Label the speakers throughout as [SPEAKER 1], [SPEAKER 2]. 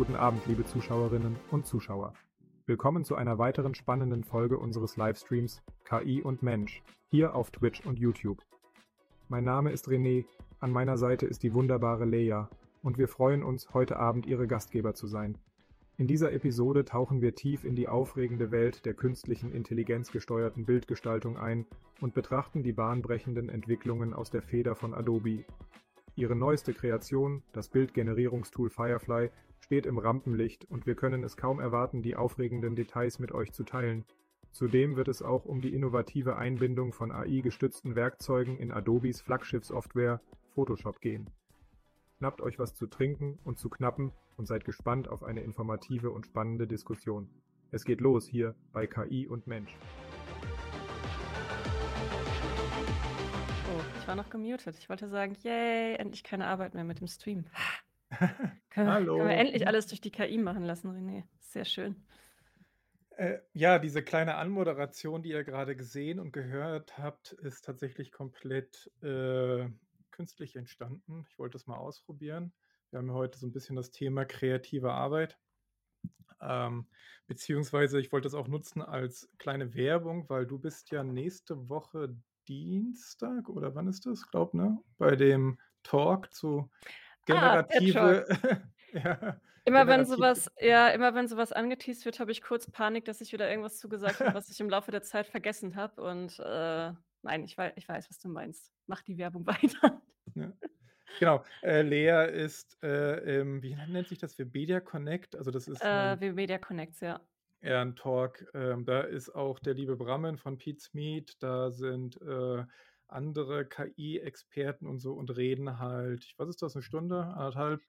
[SPEAKER 1] Guten Abend, liebe Zuschauerinnen und Zuschauer. Willkommen zu einer weiteren spannenden Folge unseres Livestreams KI und Mensch hier auf Twitch und YouTube. Mein Name ist René, an meiner Seite ist die wunderbare Leia und wir freuen uns, heute Abend Ihre Gastgeber zu sein. In dieser Episode tauchen wir tief in die aufregende Welt der künstlichen Intelligenz gesteuerten Bildgestaltung ein und betrachten die bahnbrechenden Entwicklungen aus der Feder von Adobe. Ihre neueste Kreation, das Bildgenerierungstool Firefly, steht im Rampenlicht und wir können es kaum erwarten, die aufregenden Details mit euch zu teilen. Zudem wird es auch um die innovative Einbindung von AI-gestützten Werkzeugen in Adobes Flaggschiff-Software Photoshop gehen. Schnappt euch was zu trinken und zu knappen und seid gespannt auf eine informative und spannende Diskussion. Es geht los hier bei KI und Mensch.
[SPEAKER 2] Oh, ich war noch gemutet. Ich wollte sagen, yay, endlich keine Arbeit mehr mit dem Stream. Können, wir, können wir endlich alles durch die KI machen lassen, René. Sehr schön.
[SPEAKER 3] Äh, ja, diese kleine Anmoderation, die ihr gerade gesehen und gehört habt, ist tatsächlich komplett äh, künstlich entstanden. Ich wollte es mal ausprobieren. Wir haben ja heute so ein bisschen das Thema kreative Arbeit. Ähm, beziehungsweise ich wollte es auch nutzen als kleine Werbung, weil du bist ja nächste Woche Dienstag oder wann ist das? Glaub, ne? Bei dem Talk zu
[SPEAKER 2] Ah,
[SPEAKER 3] generative,
[SPEAKER 2] ja, Immer wenn sowas, ja, immer wenn sowas angeteased wird, habe ich kurz Panik, dass ich wieder irgendwas zugesagt habe, was ich im Laufe der Zeit vergessen habe. Und äh, nein, ich weiß, ich weiß, was du meinst. Mach die Werbung weiter.
[SPEAKER 3] Ja. Genau. Äh, Lea ist, äh, im, wie nennt sich das? Webedia Connect. Also das ist
[SPEAKER 2] äh, ein, Webedia Connect, ja.
[SPEAKER 3] Ja, ein Talk. Ähm, da ist auch der liebe Brammen von Pete's Meet. Da sind äh, andere KI-Experten und so und reden halt, was ist das, eine Stunde, anderthalb?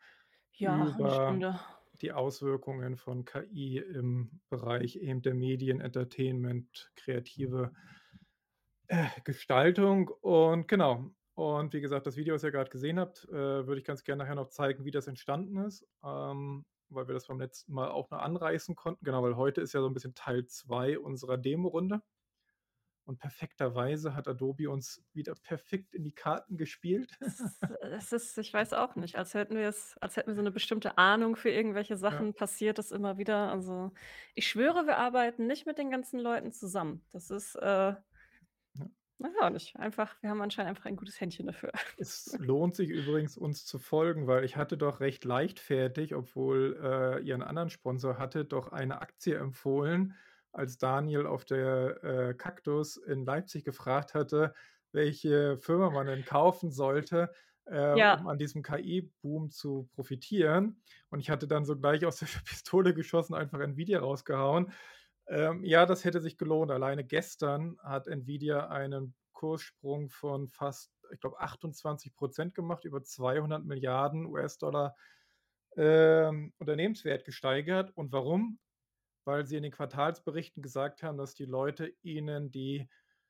[SPEAKER 2] Ja, eine Stunde.
[SPEAKER 3] Die Auswirkungen von KI im Bereich eben der Medien, Entertainment, kreative äh, Gestaltung. Und genau, und wie gesagt, das Video, was ihr gerade gesehen habt, äh, würde ich ganz gerne nachher noch zeigen, wie das entstanden ist, ähm, weil wir das beim letzten Mal auch noch anreißen konnten. Genau, weil heute ist ja so ein bisschen Teil 2 unserer Demo-Runde. Und perfekterweise hat Adobe uns wieder perfekt in die Karten gespielt.
[SPEAKER 2] Es ist, ich weiß auch nicht, als hätten wir es, als hätten wir so eine bestimmte Ahnung für irgendwelche Sachen, ja. passiert das immer wieder. Also ich schwöre, wir arbeiten nicht mit den ganzen Leuten zusammen. Das ist, äh, Weiß auch nicht. Einfach, wir haben anscheinend einfach ein gutes Händchen dafür.
[SPEAKER 3] Es lohnt sich übrigens, uns zu folgen, weil ich hatte doch recht leichtfertig, obwohl äh, ihr einen anderen Sponsor hatte, doch eine Aktie empfohlen, als Daniel auf der äh, Kaktus in Leipzig gefragt hatte, welche Firma man denn kaufen sollte, äh, ja. um an diesem KI-Boom zu profitieren. Und ich hatte dann so gleich aus der Pistole geschossen, einfach Nvidia rausgehauen. Ähm, ja, das hätte sich gelohnt. Alleine gestern hat Nvidia einen Kurssprung von fast, ich glaube, 28 Prozent gemacht, über 200 Milliarden US-Dollar ähm, Unternehmenswert gesteigert. Und warum? Weil sie in den Quartalsberichten gesagt haben, dass die Leute ihnen die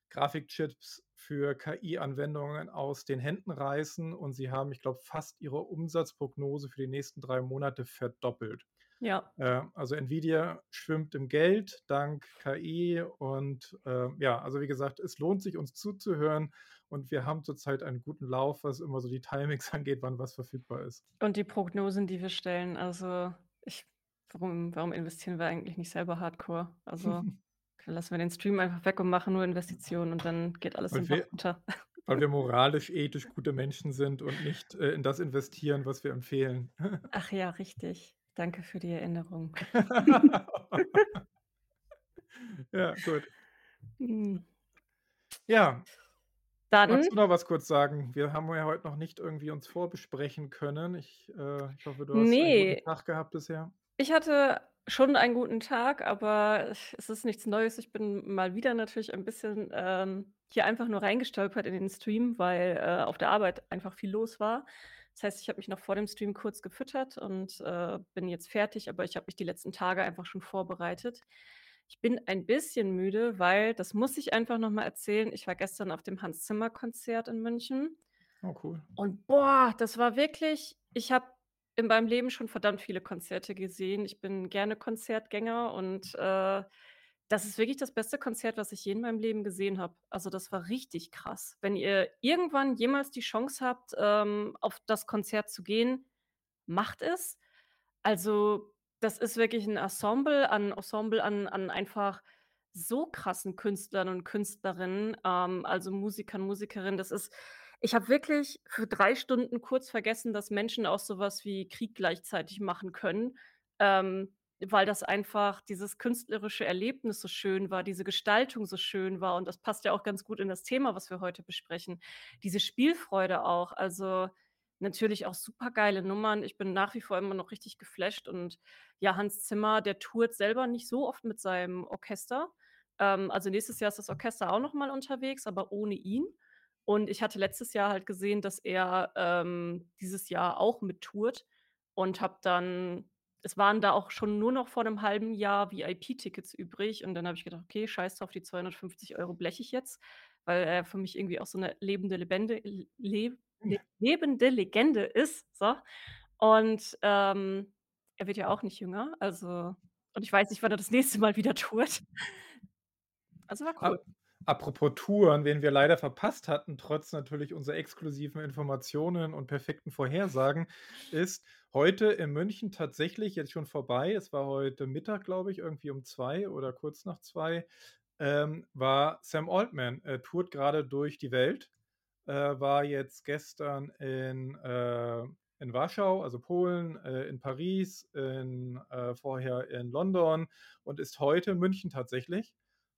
[SPEAKER 3] Grafikchips für KI-Anwendungen aus den Händen reißen und sie haben, ich glaube, fast ihre Umsatzprognose für die nächsten drei Monate verdoppelt.
[SPEAKER 2] Ja.
[SPEAKER 3] Äh, also Nvidia schwimmt im Geld dank KI und äh, ja, also wie gesagt, es lohnt sich uns zuzuhören und wir haben zurzeit einen guten Lauf, was immer so die Timings angeht, wann was verfügbar ist.
[SPEAKER 2] Und die Prognosen, die wir stellen, also ich, warum, warum investieren wir eigentlich nicht selber Hardcore? Also lassen wir den Stream einfach weg und machen nur Investitionen und dann geht alles
[SPEAKER 3] Bach runter. Weil wir moralisch, ethisch gute Menschen sind und nicht äh, in das investieren, was wir empfehlen.
[SPEAKER 2] Ach ja, richtig. Danke für die Erinnerung.
[SPEAKER 3] ja, gut. Hm. Ja. Dann. Magst du noch was kurz sagen? Wir haben ja heute noch nicht irgendwie uns vorbesprechen können. Ich, äh, ich hoffe, du hast nee. einen guten Tag gehabt bisher.
[SPEAKER 2] Ich hatte schon einen guten Tag, aber es ist nichts Neues. Ich bin mal wieder natürlich ein bisschen ähm, hier einfach nur reingestolpert in den Stream, weil äh, auf der Arbeit einfach viel los war. Das heißt, ich habe mich noch vor dem Stream kurz gefüttert und äh, bin jetzt fertig, aber ich habe mich die letzten Tage einfach schon vorbereitet. Ich bin ein bisschen müde, weil, das muss ich einfach noch mal erzählen, ich war gestern auf dem Hans Zimmer Konzert in München.
[SPEAKER 3] Oh, cool.
[SPEAKER 2] Und boah, das war wirklich, ich habe in meinem Leben schon verdammt viele Konzerte gesehen. Ich bin gerne Konzertgänger und äh, das ist wirklich das beste Konzert, was ich je in meinem Leben gesehen habe. Also, das war richtig krass. Wenn ihr irgendwann jemals die Chance habt, ähm, auf das Konzert zu gehen, macht es. Also, das ist wirklich 'n Ensemble an Ensemble an an einfach so krassen Künstlern und Künstlerinnen, ähm, also Musikern, Musikerinnen. Das ist ich habe wirklich für 3 Stunden kurz vergessen, dass Menschen auch so was wie Krieg gleichzeitig machen können, ähm, weil das einfach dieses künstlerische Erlebnis so schön war, diese Gestaltung so schön war und das passt ja auch ganz gut in das Thema, was wir heute besprechen. Diese Spielfreude auch, also natürlich auch supergeile Nummern. Ich bin nach wie vor immer noch richtig geflasht und ja, Hans Zimmer, der tourt selber nicht so oft mit seinem Orchester. Ähm, also nächstes Jahr ist das Orchester auch noch mal unterwegs, aber ohne ihn. Und ich hatte letztes Jahr halt gesehen, dass er, ähm, dieses Jahr auch mit tourt und habe dann es waren da auch schon nur noch vor 'nem halben Jahr VIP-Tickets übrig und dann habe ich gedacht: „Okay, scheiß drauf, die 250 € bleche ich jetzt“, weil er für mich irgendwie auch so 'ne lebende Lebende le lebende Legende ist, so. Und, ähm, er wird ja auch nicht jünger, also und ich weiß nicht, wann er das nächste Mal wieder tourt. Also, war cool.
[SPEAKER 3] Apropos Touren, wen wir leider verpasst hatten, trotz natürlich unserer exklusiven Informationen und perfekten Vorhersagen, ist heute in München tatsächlich jetzt schon vorbei. Es war heute Mittag, glaube ich, irgendwie um 2 oder kurz nach 2, ähm, war Sam Altman. Er tourt grade durch die Welt, äh, war jetzt gestern in, äh in Warschau, also Polen, äh, in Paris, in äh, vorher in London und ist heute in München tatsächlich.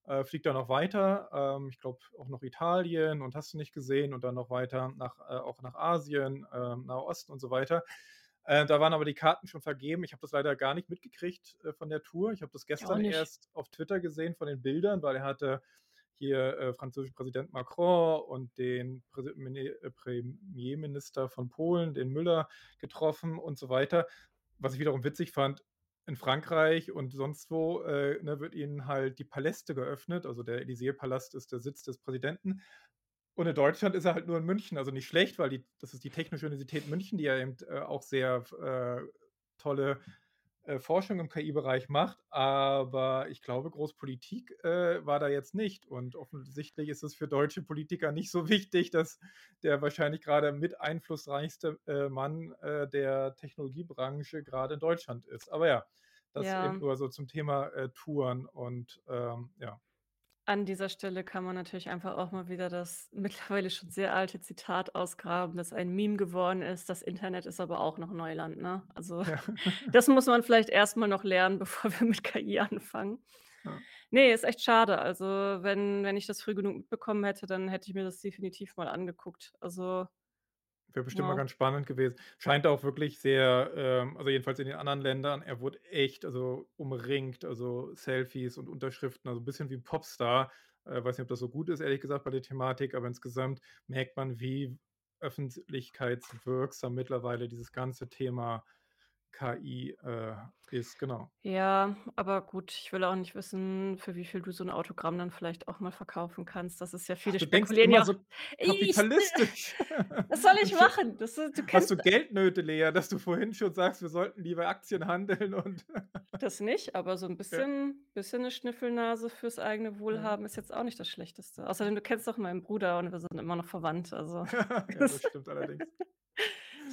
[SPEAKER 3] Äh, fliegt dann noch weiter, ähm, ich glaube auch noch Italien und hast du nicht gesehen und dann noch weiter nach äh, auch nach Asien, Nahen Osten und so weiter. Äh, da waren aber die Karten schon vergeben. Ich habe das leider gar nicht mitgekriegt, äh, von der Tour. Ich habe das gestern
[SPEAKER 2] nicht.
[SPEAKER 3] erst auf Twitter gesehen von den Bildern, weil er hatte hier, äh, französischen Präsident Macron und den Mini äh, Premierminister von Polen, den Müller, getroffen und so weiter. Was ich wiederum witzig fand, in Frankreich und sonst wo, äh, ne, wird ihnen halt die Paläste geöffnet. Also, der Élysée-Palast ist der Sitz des Präsidenten. Und in Deutschland ist er halt nur in München. Also, nicht schlecht, weil die das ist die Technische Universität München, die ja eben, äh, auch sehr äh, tolle, äh, Forschung im KI-Bereich macht. Aber ich glaube, groß Politik, äh, war da jetzt nicht. Und offensichtlich ist es für deutsche Politiker nicht so wichtig, dass der wahrscheinlich grade mit einflussreichste, äh, Mann, äh, der Technologiebranche grade in Deutschland ist. Aber ja, das eben
[SPEAKER 2] Ja.
[SPEAKER 3] nur so zum Thema, äh, Touren und, ähm, ja.
[SPEAKER 2] An dieser Stelle kann man natürlich einfach auch mal wieder das mittlerweile schon sehr alte Zitat ausgraben, das ein Meme geworden ist: „Das Internet ist aber auch noch Neuland“, ne? Also,
[SPEAKER 3] Ja.
[SPEAKER 2] das muss man vielleicht erst mal noch lernen, bevor wir mit KI anfangen.
[SPEAKER 3] Ja.
[SPEAKER 2] Ne, ist echt schade. Also, wenn wenn ich das früh genug mitbekommen hätte, dann hätte ich mir das definitiv mal angeguckt. Also
[SPEAKER 3] Wäre bestimmt mal
[SPEAKER 2] ja.
[SPEAKER 3] ganz spannend gewesen. Scheint auch wirklich sehr, ähm also jedenfalls in den anderen Ländern er wurde echt, also umringt, also Selfies und Unterschriften, also 'n bisschen wie 'n Popstar. Äh, weiß nicht, ob das so gut ist, ehrlich gesagt, bei der Thematik, aber insgesamt merkt man, wie öffentlichkeitswirksam mittlerweile dieses ganze Thema KI, äh, ist, genau.
[SPEAKER 2] Ja, aber gut, ich will auch nicht wissen, für wie viel du so 'n Autogramm dann vielleicht auch mal verkaufen kannst. Das ist ja
[SPEAKER 3] Ach,
[SPEAKER 2] viele
[SPEAKER 3] du denkst
[SPEAKER 2] spekulieren ja auch
[SPEAKER 3] so
[SPEAKER 2] ich
[SPEAKER 3] kapitalistisch.
[SPEAKER 2] was soll ich machen? Das du
[SPEAKER 3] hast du Geldnöte, Lea, dass du vorhin schon sagst, wir sollten lieber Aktien handeln und
[SPEAKER 2] Das nicht, aber so 'n
[SPEAKER 3] Ja.
[SPEAKER 2] bisschen bisschen 'ne Schnüffelnase fürs eigene
[SPEAKER 3] Ja.
[SPEAKER 2] Wohlhaben ist jetzt auch nicht das Schlechteste. Außerdem, du kennst doch meinen Bruder und wir sind immer noch verwandt, also
[SPEAKER 3] Ja, das stimmt allerdings.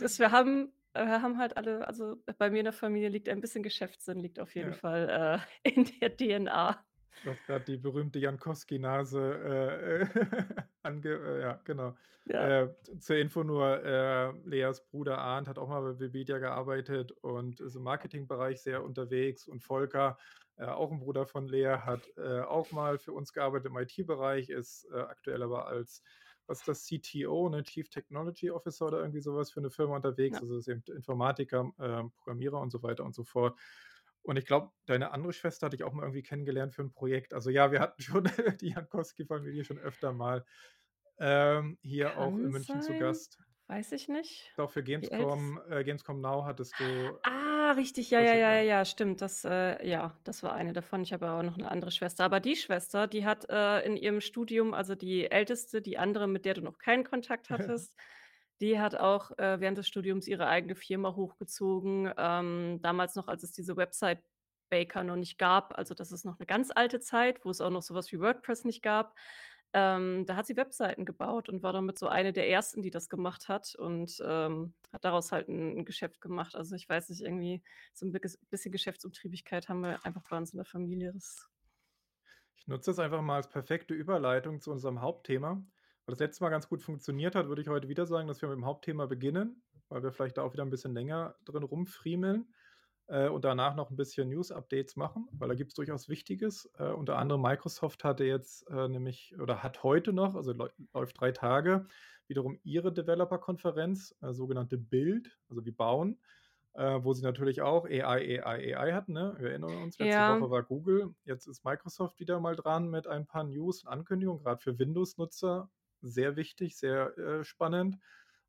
[SPEAKER 2] das wir haben wir haben halt alle also, bei mir in der Familie liegt ein bisschen Geschäftssinn liegt auf jeden
[SPEAKER 3] Ja.
[SPEAKER 2] Fall, äh, in der DNA.
[SPEAKER 3] Du hast grad die berühmte Jankowski-Nase, äh, äh, ange äh, ja, genau.
[SPEAKER 2] Ja.
[SPEAKER 3] Äh, zur Info nur, äh, Leas Bruder Arndt hat auch mal bei Webedia gearbeitet und ist im Marketingbereich sehr unterwegs und Volker, äh, auch 'n Bruder von Lea, hat, äh, auch mal für uns gearbeitet im IT-Bereich, ist, äh, aktuell aber als was ist das, CTO, ne, Chief Technology Officer oder irgendwie so was für 'ne Firma unterwegs.
[SPEAKER 2] Ja.
[SPEAKER 3] Also ist eben Informatiker, ähm, Programmierer und so weiter und so fort. Und ich glaube, deine andere Schwester hatte ich auch mal irgendwie kennengelernt für 'n Projekt. Also ja, wir hatten schon die Jankowski-Familie schon öfter mal, ähm, hier auch in
[SPEAKER 2] Kann
[SPEAKER 3] München zu
[SPEAKER 2] sein,
[SPEAKER 3] Gast.
[SPEAKER 2] weiß ich nicht.
[SPEAKER 3] Doch, für Gamescom äh, Gamescom Now hattest du
[SPEAKER 2] Ah, richtig, ja, ja, ja, ja,
[SPEAKER 3] ja.
[SPEAKER 2] stimmt. Das, äh ja, das war eine davon. Ich habe auch noch 'ne andere Schwester. Aber die Schwester, die hat, äh, in ihrem Studium also die Älteste, die andere, mit der du noch keinen Kontakt hattest, die hat auch, äh, während des Studiums ihre eigene Firma hochgezogen, ähm, damals noch, als es diese Website Baker noch nicht gab. Also, das ist noch 'ne ganz alte Zeit, wo es auch noch so was wie WordPress nicht gab. Ähm, da hat sie Webseiten gebaut und war damit so eine der Ersten, die das gemacht hat und, ähm, hat daraus halt 'n 'n Geschäft gemacht. Also, ich weiß nicht, irgendwie so 'n biges bisschen Geschäftsuntriebigkeit haben wir einfach bei uns in der Familie. Das
[SPEAKER 3] Ich nutze das einfach mal als perfekte Überleitung zu unserem Hauptthema. Weil das letzte Mal ganz gut funktioniert hat, würde ich heute wieder sagen, dass wir mit dem Hauptthema beginnen, weil wir vielleicht da auch wieder 'n bisschen länger drin rumfriemeln, äh, und danach noch 'n bisschen News-Updates machen, weil da gibt's durchaus Wichtiges. Äh, unter anderem Microsoft hatte jetzt, äh, nämlich oder hat heute noch, also läu läuft 3 Tage, wiederum ihre Developer-Konferenz, äh, sogenannte Build, also wie bauen, äh, wo sie natürlich auch AI, AI, AI hatten, ne? Wir erinnern uns, letzte
[SPEAKER 2] Ja.
[SPEAKER 3] Woche war Google, jetzt ist Microsoft wieder mal dran mit ein paar News und Ankündigungen, grad für Windows-Nutzer sehr wichtig, sehr, äh, spannend,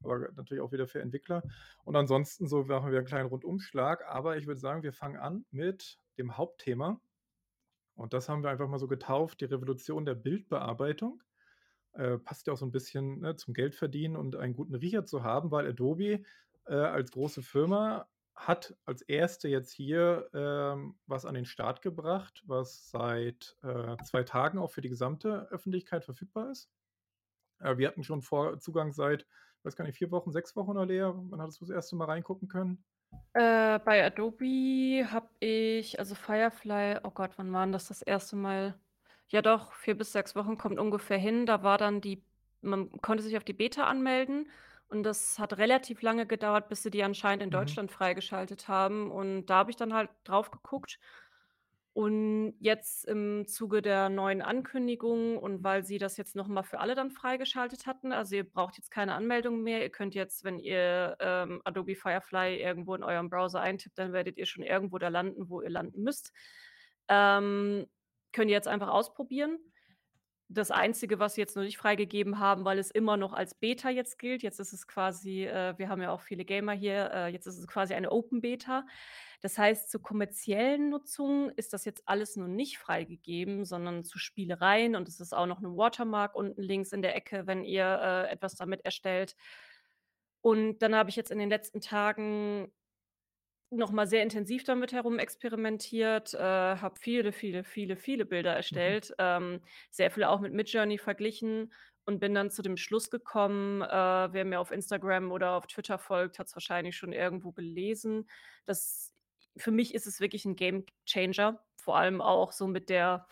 [SPEAKER 3] aber natürlich auch wieder für Entwickler. Und ansonsten so machen wir 'n kleinen Rundumschlag, aber ich würde sagen, wir fangen an mit dem Hauptthema. Und das haben wir einfach mal so getauft, die Revolution der Bildbearbeitung. Äh, passt ja auch so 'n bisschen, ne, zum Geldverdienen und einen guten Riecher zu haben, weil Adobe, äh, als große Firma hat als Erste jetzt hier, ähm, was an den Start gebracht, was seit, äh, 2 Tagen auch für die gesamte Öffentlichkeit verfügbar ist. Äh, wir hatten schon vor Zugang seit, weiß gar nicht, 4 Wochen, 6 Wochen oder Lea? Wann hattest du das 1. Mal reingucken können?
[SPEAKER 2] Äh, bei Adobe habe ich also Firefly oh Gott, wann war 'n das das 1. Mal? Ja doch, 4 bis 6 Wochen kommt ungefähr hin. Da war dann die man konnte sich auf die Beta anmelden und das hat relativ lange gedauert, bis sie die anscheinend in
[SPEAKER 3] Mhm.
[SPEAKER 2] Deutschland freigeschaltet haben. Und da habe ich dann halt drauf geguckt. Und jetzt im Zuge der neuen Ankündigung und weil sie das jetzt noch mal für alle dann freigeschaltet hatten also, ihr braucht jetzt keine Anmeldung mehr. Ihr könnt jetzt, wenn ihr, ähm, Adobe Firefly irgendwo in eurem Browser eintippt, dann werdet ihr schon irgendwo da landen, wo ihr landen müsst. Ähm, könnt ihr jetzt einfach ausprobieren. Das Einzige, was sie jetzt noch nicht freigegeben haben, weil es immer noch als Beta jetzt gilt jetzt ist es quasi äh, wir haben ja auch viele Gamer hier, äh, jetzt ist es quasi eine Open Beta. Das heißt, zur kommerziellen Nutzung ist das jetzt alles noch nicht freigegeben, sondern zu Spielereien und es ist auch noch 'ne Watermark unten links in der Ecke, wenn ihr, äh, etwas damit erstellt. Und dann habe ich jetzt in den letzten Tagen noch mal sehr intensiv damit herumexperimentiert, äh, habe viele, viele, viele, viele Bilder
[SPEAKER 3] Mhm.
[SPEAKER 2] erstellt, ähm, sehr viele auch mit Midjourney verglichen und bin dann zu dem Schluss gekommen, äh, wer mir auf Instagram oder auf Twitter folgt, hat's wahrscheinlich schon irgendwo gelesen, dass für mich ist es wirklich 'n Gamechanger, vor allem auch so mit der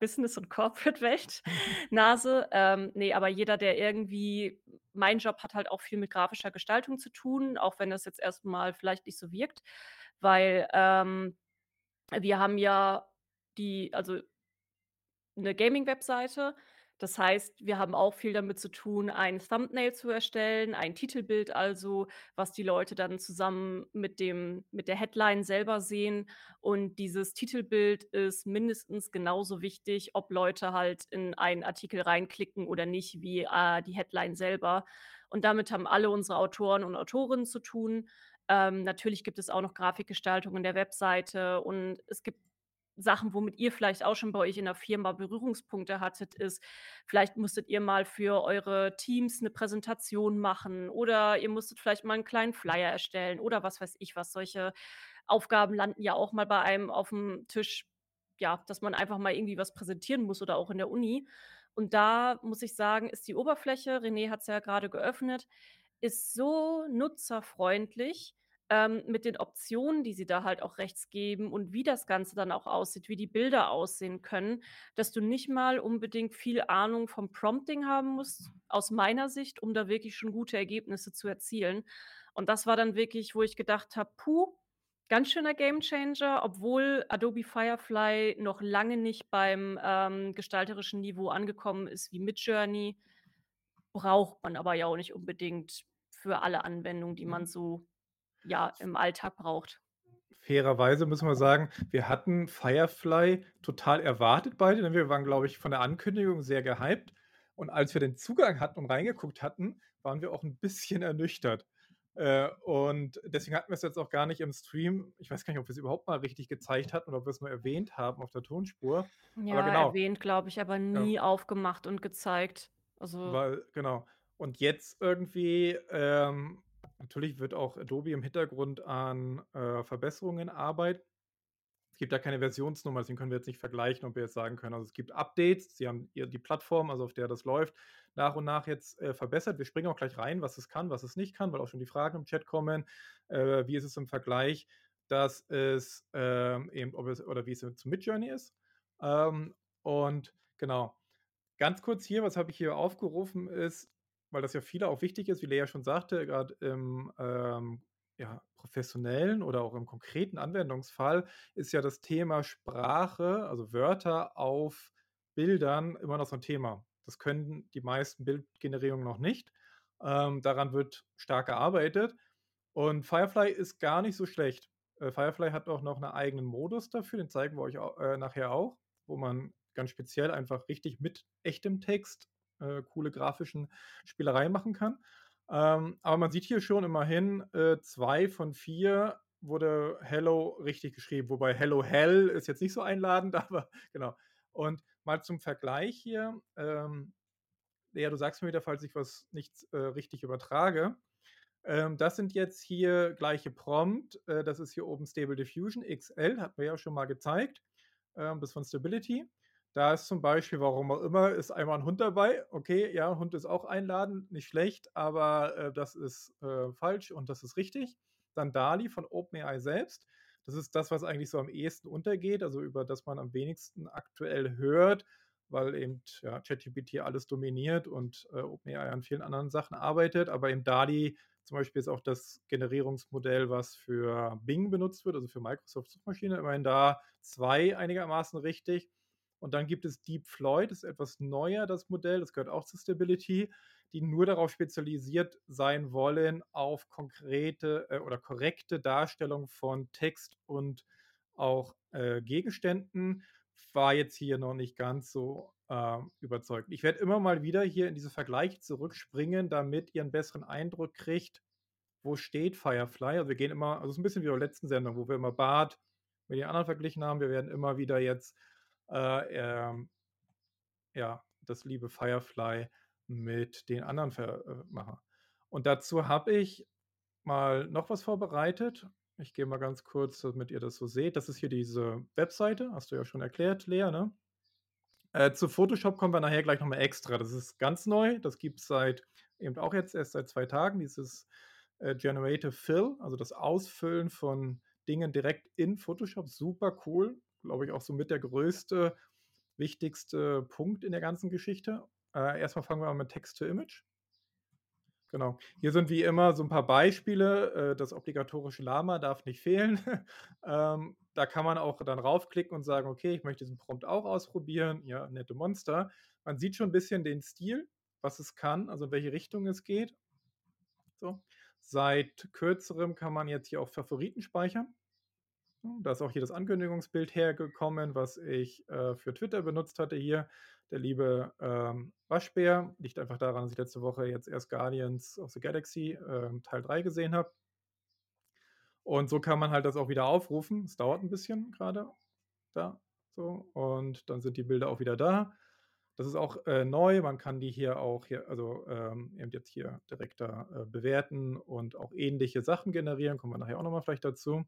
[SPEAKER 2] Business und Corporate-Welt Nase. Ähm, ne, aber jeder, der irgendwie mein Job hat halt auch viel mit grafischer Gestaltung zu tun, auch wenn das jetzt erst mal vielleicht nicht so wirkt, weil, ähm, wir haben ja die also 'ne Gaming-Webseite. Das heißt, wir haben auch viel damit zu tun, ein Thumbnail zu erstellen, ein Titelbild also, was die Leute dann zusammen mit dem mit der Headline selber sehen. Und dieses Titelbild ist mindestens genauso wichtig, ob Leute halt in einen Artikel reinklicken oder nicht, wie, äh, die Headline selber. Und damit haben alle unsere Autoren und Autorinnen zu tun. Ähm, natürlich gibt es auch noch Grafikgestaltung in der Webseite und es gibt Sachen, womit ihr vielleicht auch schon bei euch in der Firma Berührungspunkte hattet, ist, vielleicht musstet ihr mal für eure Teams 'ne Präsentation machen oder ihr musstet vielleicht mal 'n kleinen Flyer erstellen oder was weiß ich was. Solche Aufgaben landen ja auch mal bei einem aufm Tisch, ja, dass man einfach mal irgendwie was präsentieren muss oder auch in der Uni. Und da muss ich sagen, ist die Oberfläche René hat's ja grade geöffnet ist so nutzerfreundlich, ähm, mit den Optionen, die sie da halt auch rechts geben und wie das Ganze dann auch aussieht, wie die Bilder aussehen können, dass du nicht mal unbedingt viel Ahnung vom Prompting haben musst, aus meiner Sicht, um da wirklich schon gute Ergebnisse zu erzielen. Und das war dann wirklich, wo ich gedacht habe: „Puh, ganz schöner Gamechanger“, obwohl Adobe Firefly noch lange nicht beim, ähm, gestalterischen Niveau angekommen ist wie Midjourney. Braucht man aber ja auch nicht unbedingt für alle Anwendungen, die man
[SPEAKER 3] Mhm.
[SPEAKER 2] so, ja, im Alltag braucht.
[SPEAKER 3] Fairerweise müssen wir sagen, wir hatten Firefly total erwartet beide, denn wir waren, glaube ich, von der Ankündigung sehr gehypt. Und als wir den Zugang hatten und reingeguckt hatten, waren wir auch 'n bisschen ernüchtert. Äh, und deswegen hatten wir's jetzt auch gar nicht im Stream ich weiß gar nicht, ob wir's überhaupt mal richtig gezeigt hatten oder ob wir's nur erwähnt haben auf der Tonspur. Aber
[SPEAKER 2] Ja,
[SPEAKER 3] genau.
[SPEAKER 2] erwähnt, glaube ich, aber
[SPEAKER 3] Ja.
[SPEAKER 2] nie aufgemacht und gezeigt. Also
[SPEAKER 3] Weil genau. Und jetzt irgendwie, ähm natürlich wird auch Adobe im Hintergrund an, äh, Verbesserungen arbeiten. Es gibt da keine Versionsnummer, deswegen können wir jetzt nicht vergleichen, ob wir jetzt sagen können, also es gibt Updates, sie haben die Plattform, also auf der das läuft, nach und nach jetzt äh, verbessert. Wir springen auch gleich rein, was es kann, was es nicht kann, weil auch schon die Fragen im Chat kommen. Äh, wie ist es im Vergleich, dass es ähm, eben, ob es, oder wie es zu Midjourney ist. Ähm, und genau, ganz kurz hier, was habe ich hier aufgerufen, ist, weil das ja viele auch wichtig ist, wie Lea schon sagte, gerade im ähm, ja, professionellen oder auch im konkreten Anwendungsfall ist ja das Thema Sprache, also Wörter auf Bildern immer noch so ein Thema. Das können die meisten Bildgenerierungen noch nicht. Ähm, daran wird stark gearbeitet. Und Firefly ist gar nicht so schlecht. Äh, Firefly hat auch noch einen eigenen Modus dafür, den zeigen wir euch auch, äh, nachher auch, wo man ganz speziell einfach richtig mit echtem Text äh, coole grafischen Spielereien machen kann. Ähm, aber man sieht hier schon immerhin, äh, zwei von vier wurde Hello richtig geschrieben, wobei Hello Hell ist jetzt nicht so einladend, aber genau. Und mal zum Vergleich hier. Ähm, ja, du sagst mir wieder, falls ich was nicht äh, richtig übertrage. Ähm, das sind jetzt hier gleiche Prompt. Äh, das ist hier oben Stable Diffusion XL, hatten wir ja schon mal gezeigt. Ähm, das von Stability. Da ist zum Beispiel, warum auch immer, ist einmal ein Hund dabei. Okay, ja, Hund ist auch einladen, nicht schlecht, aber äh, das ist äh, falsch und das ist richtig. Dann DALI von OpenAI selbst. Das ist das, was eigentlich so am ehesten untergeht, also über das man am wenigsten aktuell hört, weil eben ja, ChatGPT alles dominiert und äh, OpenAI an vielen anderen Sachen arbeitet. Aber im DALI zum Beispiel ist auch das Generierungsmodell, was für Bing benutzt wird, also für Microsoft Suchmaschine, immerhin da zwei einigermaßen richtig. Und dann gibt es Deep Floyd, das ist etwas neuer, das Modell, das gehört auch zu Stability, die nur darauf spezialisiert sein wollen, auf konkrete äh, oder korrekte Darstellung von Text und auch äh, Gegenständen. War jetzt hier noch nicht ganz so äh, überzeugt. Ich werde immer mal wieder hier in diese Vergleiche zurückspringen, damit ihr einen besseren Eindruck kriegt, wo steht Firefly. Also wir gehen immer, also es ist ein bisschen wie bei der letzten Sendung, wo wir immer Bart mit den anderen verglichen haben. Wir werden immer wieder jetzt ähm, ja, das liebe Firefly mit den anderen äh, machen. Und dazu habe ich mal noch was vorbereitet. Ich gehe mal ganz kurz, damit ihr das so seht. Das ist hier diese Webseite, hast du ja schon erklärt, Lea, ne? Äh, zu Photoshop kommen wir nachher gleich nochmal extra. Das ist ganz neu. Das gibt es seit eben auch jetzt erst seit zwei Tagen. Dieses äh, Generative Fill, also das Ausfüllen von Dingen direkt in Photoshop. Super cool glaube ich, auch so mit der größte, wichtigste Punkt in der ganzen Geschichte. Äh, erstmal fangen wir an mit Text-to-Image. Genau. Hier sind wie immer so ein paar Beispiele. Äh, das obligatorische Lama darf nicht fehlen. ähm, da kann man auch dann raufklicken und sagen, okay, ich möchte diesen Prompt auch ausprobieren. Ja, nette Monster. Man sieht schon ein bisschen den Stil, was es kann, also in welche Richtung es geht. So. Seit kürzerem kann man jetzt hier auch Favoriten speichern. Da ist auch hier das Ankündigungsbild hergekommen, was ich äh, für Twitter benutzt hatte hier. Der liebe ähm, Waschbär. Liegt einfach daran, dass ich letzte Woche jetzt erst Guardians of the Galaxy äh, Teil 3 gesehen habe. Und so kann man halt das auch wieder aufrufen. Es dauert ein bisschen gerade da. So. Und dann sind die Bilder auch wieder da. Das ist auch äh, neu. Man kann die hier auch hier, also ähm, eben jetzt hier direkt äh, bewerten und auch ähnliche Sachen generieren. Kommen wir nachher auch nochmal vielleicht dazu.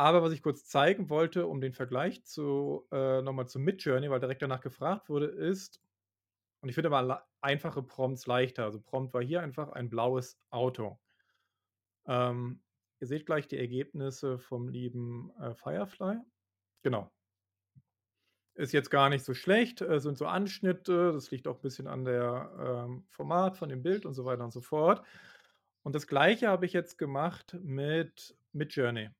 [SPEAKER 3] Aber was ich kurz zeigen wollte, um den Vergleich zu äh, nochmal zu Midjourney, weil direkt danach gefragt wurde, ist, und ich finde mal einfache Prompts leichter. Also Prompt war hier einfach ein blaues Auto. Ähm, ihr seht gleich die Ergebnisse vom lieben äh, Firefly. Genau. Ist jetzt gar nicht so schlecht, äh, sind so Anschnitte, das liegt auch ein bisschen an der ähm, Format von dem Bild und so weiter und so fort. Und das gleiche habe ich jetzt gemacht mit Midjourney. Äh,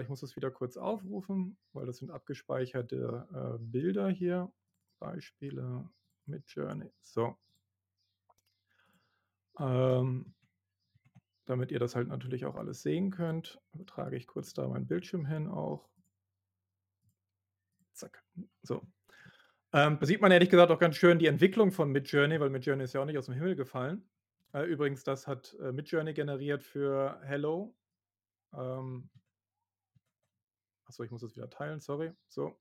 [SPEAKER 3] ich muss das wieder kurz aufrufen, weil das sind abgespeicherte äh, Bilder hier. Beispiele mit Journey. So. Ähm, damit ihr das halt natürlich auch alles sehen könnt, trage ich kurz da meinen Bildschirm hin auch. Zack. So. Ähm, da sieht man ehrlich gesagt auch ganz schön die Entwicklung von Midjourney, weil Midjourney ist ja auch nicht aus dem Himmel gefallen. Äh, übrigens, das hat äh, Midjourney generiert für Hello. Ähm, Achso, ich muss das wieder teilen, sorry. So.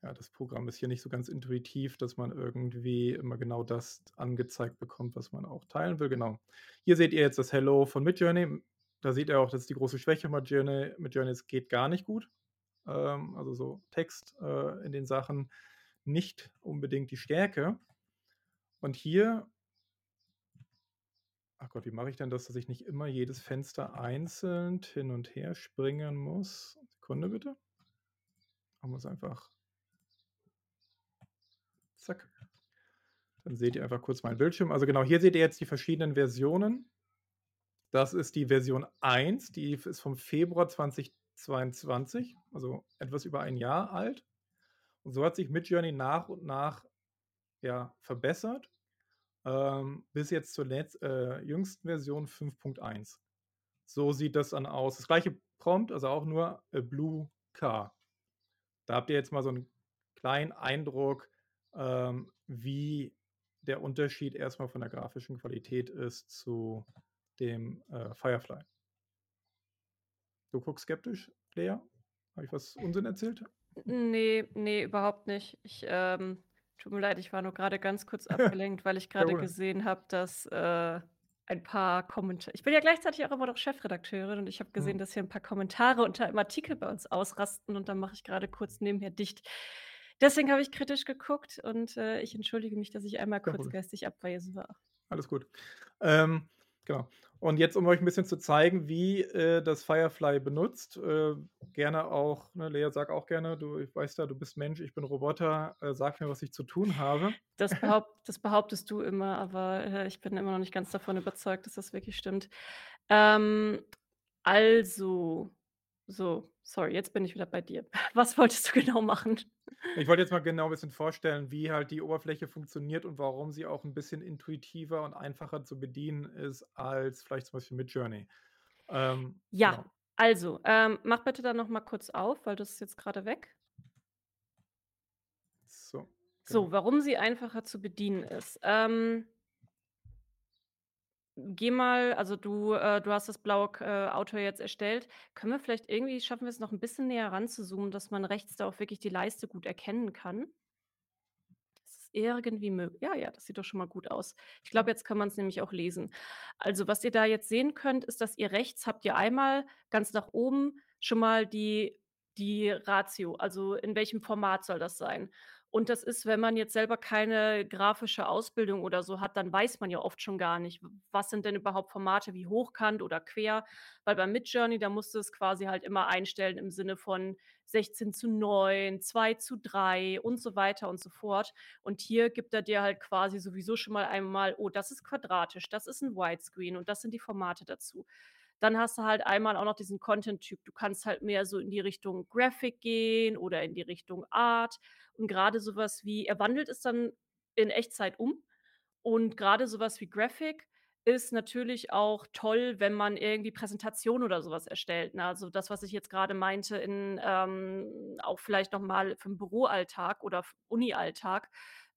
[SPEAKER 3] Ja, das Programm ist hier nicht so ganz intuitiv, dass man irgendwie immer genau das angezeigt bekommt, was man auch teilen will. Genau. Hier seht ihr jetzt das Hello von Midjourney. da sieht er auch, das ist die große Schwäche mit Journey. Mit Journey, es geht gar nicht gut. Ähm, also so Text äh, in den Sachen nicht unbedingt die Stärke. Und hier, ach Gott, wie mache ich denn das, dass ich nicht immer jedes Fenster einzeln hin und her springen muss? Sekunde bitte. Machen wir es einfach. Zack. Dann seht ihr einfach kurz meinen Bildschirm. Also genau, hier seht ihr jetzt die verschiedenen Versionen. Das ist die Version 1, die ist vom Februar 2022, also etwas über ein Jahr alt. Und so hat sich Midjourney nach und nach ja, verbessert, ähm, bis jetzt zur äh, jüngsten Version 5.1. So sieht das dann aus. Das gleiche Prompt, also auch nur äh, Blue Car. Da habt ihr jetzt mal so einen kleinen Eindruck, ähm, wie der Unterschied erstmal von der grafischen Qualität ist zu dem äh, Firefly. Du guckst skeptisch, Lea? Habe ich was Unsinn erzählt?
[SPEAKER 2] Nee, nee, überhaupt nicht. Ich, ähm, tut mir leid, ich war nur gerade ganz kurz abgelenkt, weil ich gerade gesehen habe, dass äh, ein paar Kommentare. Ich bin ja gleichzeitig auch immer noch Chefredakteurin und ich habe gesehen, mhm. dass hier ein paar Kommentare unter einem Artikel bei uns ausrasten und dann mache ich gerade kurz nebenher dicht. Deswegen habe ich kritisch geguckt und äh, ich entschuldige mich, dass ich einmal kurz geistig abwesend war.
[SPEAKER 3] Alles gut. Ähm, Genau. Und jetzt, um euch ein bisschen zu zeigen, wie äh, das Firefly benutzt, äh, gerne auch, ne, Lea, sag auch gerne, du, ich weiß ja, du bist Mensch, ich bin Roboter, äh, sag mir, was ich zu tun habe.
[SPEAKER 2] Das, behaupt, das behauptest du immer, aber äh, ich bin immer noch nicht ganz davon überzeugt, dass das wirklich stimmt. Ähm, also, so, sorry, jetzt bin ich wieder bei dir. Was wolltest du genau machen?
[SPEAKER 3] Ich wollte jetzt mal genau ein bisschen vorstellen, wie halt die Oberfläche funktioniert und warum sie auch ein bisschen intuitiver und einfacher zu bedienen ist als vielleicht zum Beispiel mit Journey.
[SPEAKER 2] Ähm, Ja, genau. also, ähm, mach bitte dann noch mal kurz auf, weil das ist jetzt gerade weg.
[SPEAKER 3] So,
[SPEAKER 2] So, genau. warum sie einfacher zu bedienen ist. Ähm Geh mal also du äh, du hast das blaue äh, Auto jetzt erstellt. Können wir vielleicht irgendwie schaffen wir es noch ein bisschen näher ranzuzoomen, dass man rechts da auch wirklich die Leiste gut erkennen kann? Das ist irgendwie möglich. ja, ja, das sieht doch schon mal gut aus. Ich glaube, jetzt kann man es nämlich auch lesen. Also, was ihr da jetzt sehen könnt, ist, dass ihr rechts habt ihr einmal ganz nach oben schon mal die die Ratio, also in welchem Format soll das sein? Und das ist, wenn man jetzt selber keine grafische Ausbildung oder so hat, dann weiß man ja oft schon gar nicht, was sind denn überhaupt Formate wie hochkant oder quer. Weil bei Midjourney, da musst du es quasi halt immer einstellen im Sinne von 16 zu 9, 2 zu 3 und so weiter und so fort. Und hier gibt er dir halt quasi sowieso schon mal einmal, oh, das ist quadratisch, das ist ein Widescreen und das sind die Formate dazu. Dann hast du halt einmal auch noch diesen Content-Typ. Du kannst halt mehr so in die Richtung Graphic gehen oder in die Richtung Art. Und gerade sowas wie, er wandelt es dann in Echtzeit um. Und gerade sowas wie Graphic ist natürlich auch toll, wenn man irgendwie Präsentationen oder sowas erstellt. Ne? Also das, was ich jetzt gerade meinte, in ähm, auch vielleicht nochmal für den Büroalltag oder Uni-Alltag,